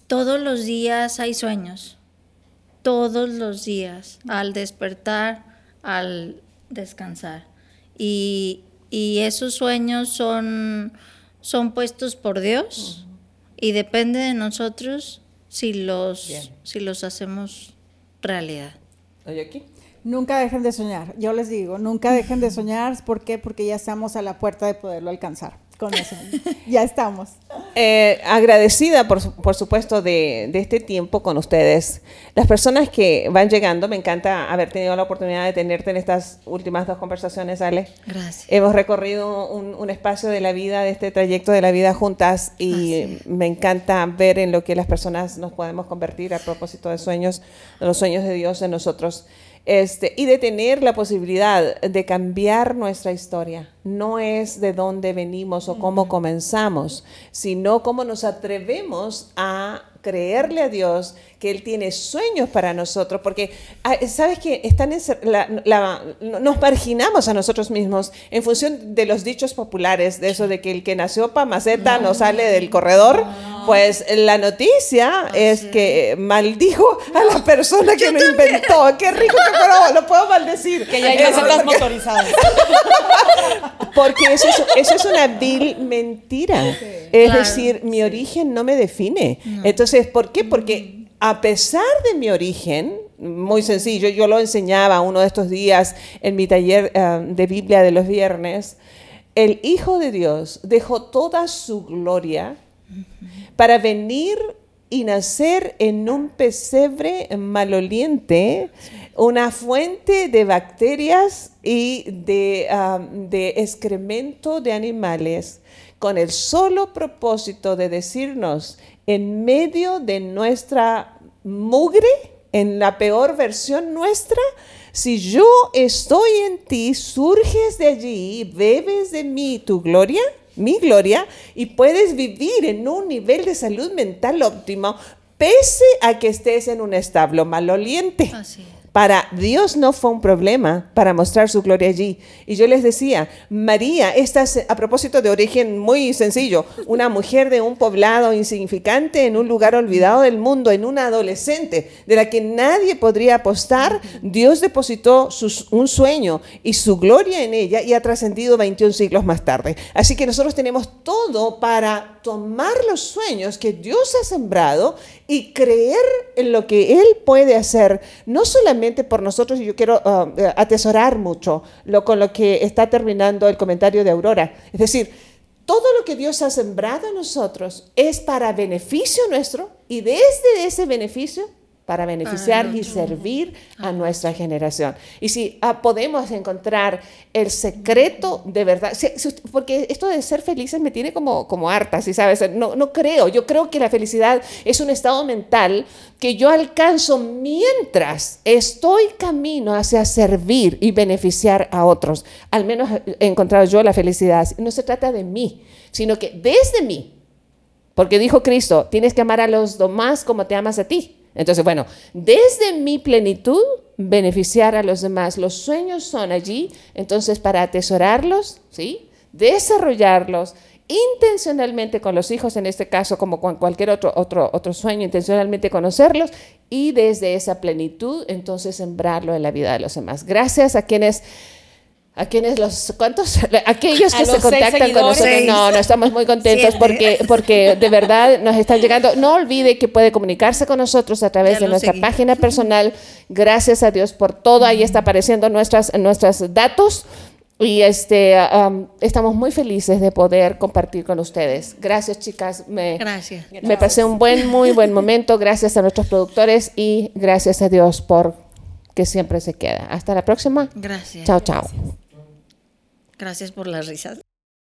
[SPEAKER 3] todos los días hay sueños, todos los días, al despertar al descansar. Y, esos sueños son, son puestos por Dios y depende de nosotros si los, si los hacemos realidad.
[SPEAKER 1] ¿Oye aquí?
[SPEAKER 2] Nunca dejen de soñar, yo les digo, nunca dejen de soñar. ¿Por qué? Porque ya estamos a la puerta de poderlo alcanzar con eso. ya estamos.
[SPEAKER 1] Eh, agradecida, por, por supuesto, de, de, este tiempo con ustedes. Las personas que van llegando, me encanta haber tenido la oportunidad de tenerte en estas últimas dos conversaciones, Ale.
[SPEAKER 3] Gracias.
[SPEAKER 1] Hemos recorrido un, un espacio de la vida, de este trayecto de la vida juntas y me encanta ver en lo que las personas nos podemos convertir a propósito de sueños, de los sueños de Dios en nosotros. Este, y de tener la posibilidad de cambiar nuestra historia. No es de dónde venimos o cómo comenzamos, sino cómo nos atrevemos a creerle a Dios que Él tiene sueños para nosotros, porque ah, sabes que están nos marginamos a nosotros mismos en función de los dichos populares, de eso de que el que nació para maceta no, sale del corredor, pues la noticia es que maldijo a la persona que lo inventó. Qué rico que lo puedo maldecir.
[SPEAKER 4] Que ya hay macetas motorizadas. [LAUGHS]
[SPEAKER 1] Porque eso es, eso es una vil mentira. Es decir, mi origen no me define. Entonces, ¿por qué? Porque a pesar de mi origen, muy sencillo, yo lo enseñaba uno de estos días en mi taller eh, de Biblia de los viernes, el Hijo de Dios dejó toda su gloria para venir y nacer en un pesebre maloliente, una fuente de bacterias y de, excremento de animales, con el solo propósito de decirnos, en medio de nuestra mugre, en la peor versión nuestra, si yo estoy en ti, surges de allí, bebes de mí tu gloria, mi gloria, y puedes vivir en un nivel de salud mental óptimo, pese a que estés en un establo maloliente. Así para Dios no fue un problema para mostrar su gloria allí. Y yo les decía, María, esta es a propósito de origen muy sencillo, una mujer de un poblado insignificante en un lugar olvidado del mundo, en una adolescente de la que nadie podría apostar, Dios depositó un sueño y su gloria en ella y ha trascendido 21 siglos más tarde. Así que nosotros tenemos todo para tomar los sueños que Dios ha sembrado y creer en lo que Él puede hacer, no solamente por nosotros, y yo quiero uh, atesorar mucho lo, con lo que está terminando el comentario de Aurora. Es decir, todo lo que Dios ha sembrado en nosotros es para beneficio nuestro y desde ese beneficio para beneficiar y servir a nuestra generación. Y si ah, podemos encontrar el secreto de verdad, porque esto de ser felices me tiene como, como harta, si sabes, no, no creo, yo creo que la felicidad es un estado mental que yo alcanzo mientras estoy camino hacia servir y beneficiar a otros. Al menos he encontrado yo la felicidad. No se trata de mí, sino que desde mí, porque dijo Cristo, tienes que amar a los demás como te amas a ti. Entonces, bueno, desde mi plenitud, beneficiar a los demás. Los sueños son allí, entonces para atesorarlos, ¿sí? desarrollarlos intencionalmente con los hijos, en este caso como con cualquier otro, otro, otro sueño, intencionalmente conocerlos y desde esa plenitud, entonces sembrarlo en la vida de los demás. Gracias a quienes a quienes los cuántos [LAUGHS] aquellos que se contactan con nosotros. No no estamos muy contentos porque porque de verdad nos están llegando. No olvide que puede comunicarse con nosotros a través de nuestra página personal. Gracias a Dios por todo. Ahí está apareciendo nuestras nuestros datos. Y este estamos muy felices de poder compartir con ustedes. Gracias chicas. Me
[SPEAKER 3] gracias.
[SPEAKER 1] me pasé un buen muy buen momento. Gracias a nuestros productores y gracias a Dios por que siempre se queda. Hasta la próxima.
[SPEAKER 3] Gracias.
[SPEAKER 1] Chao chao
[SPEAKER 3] Gracias por las risas.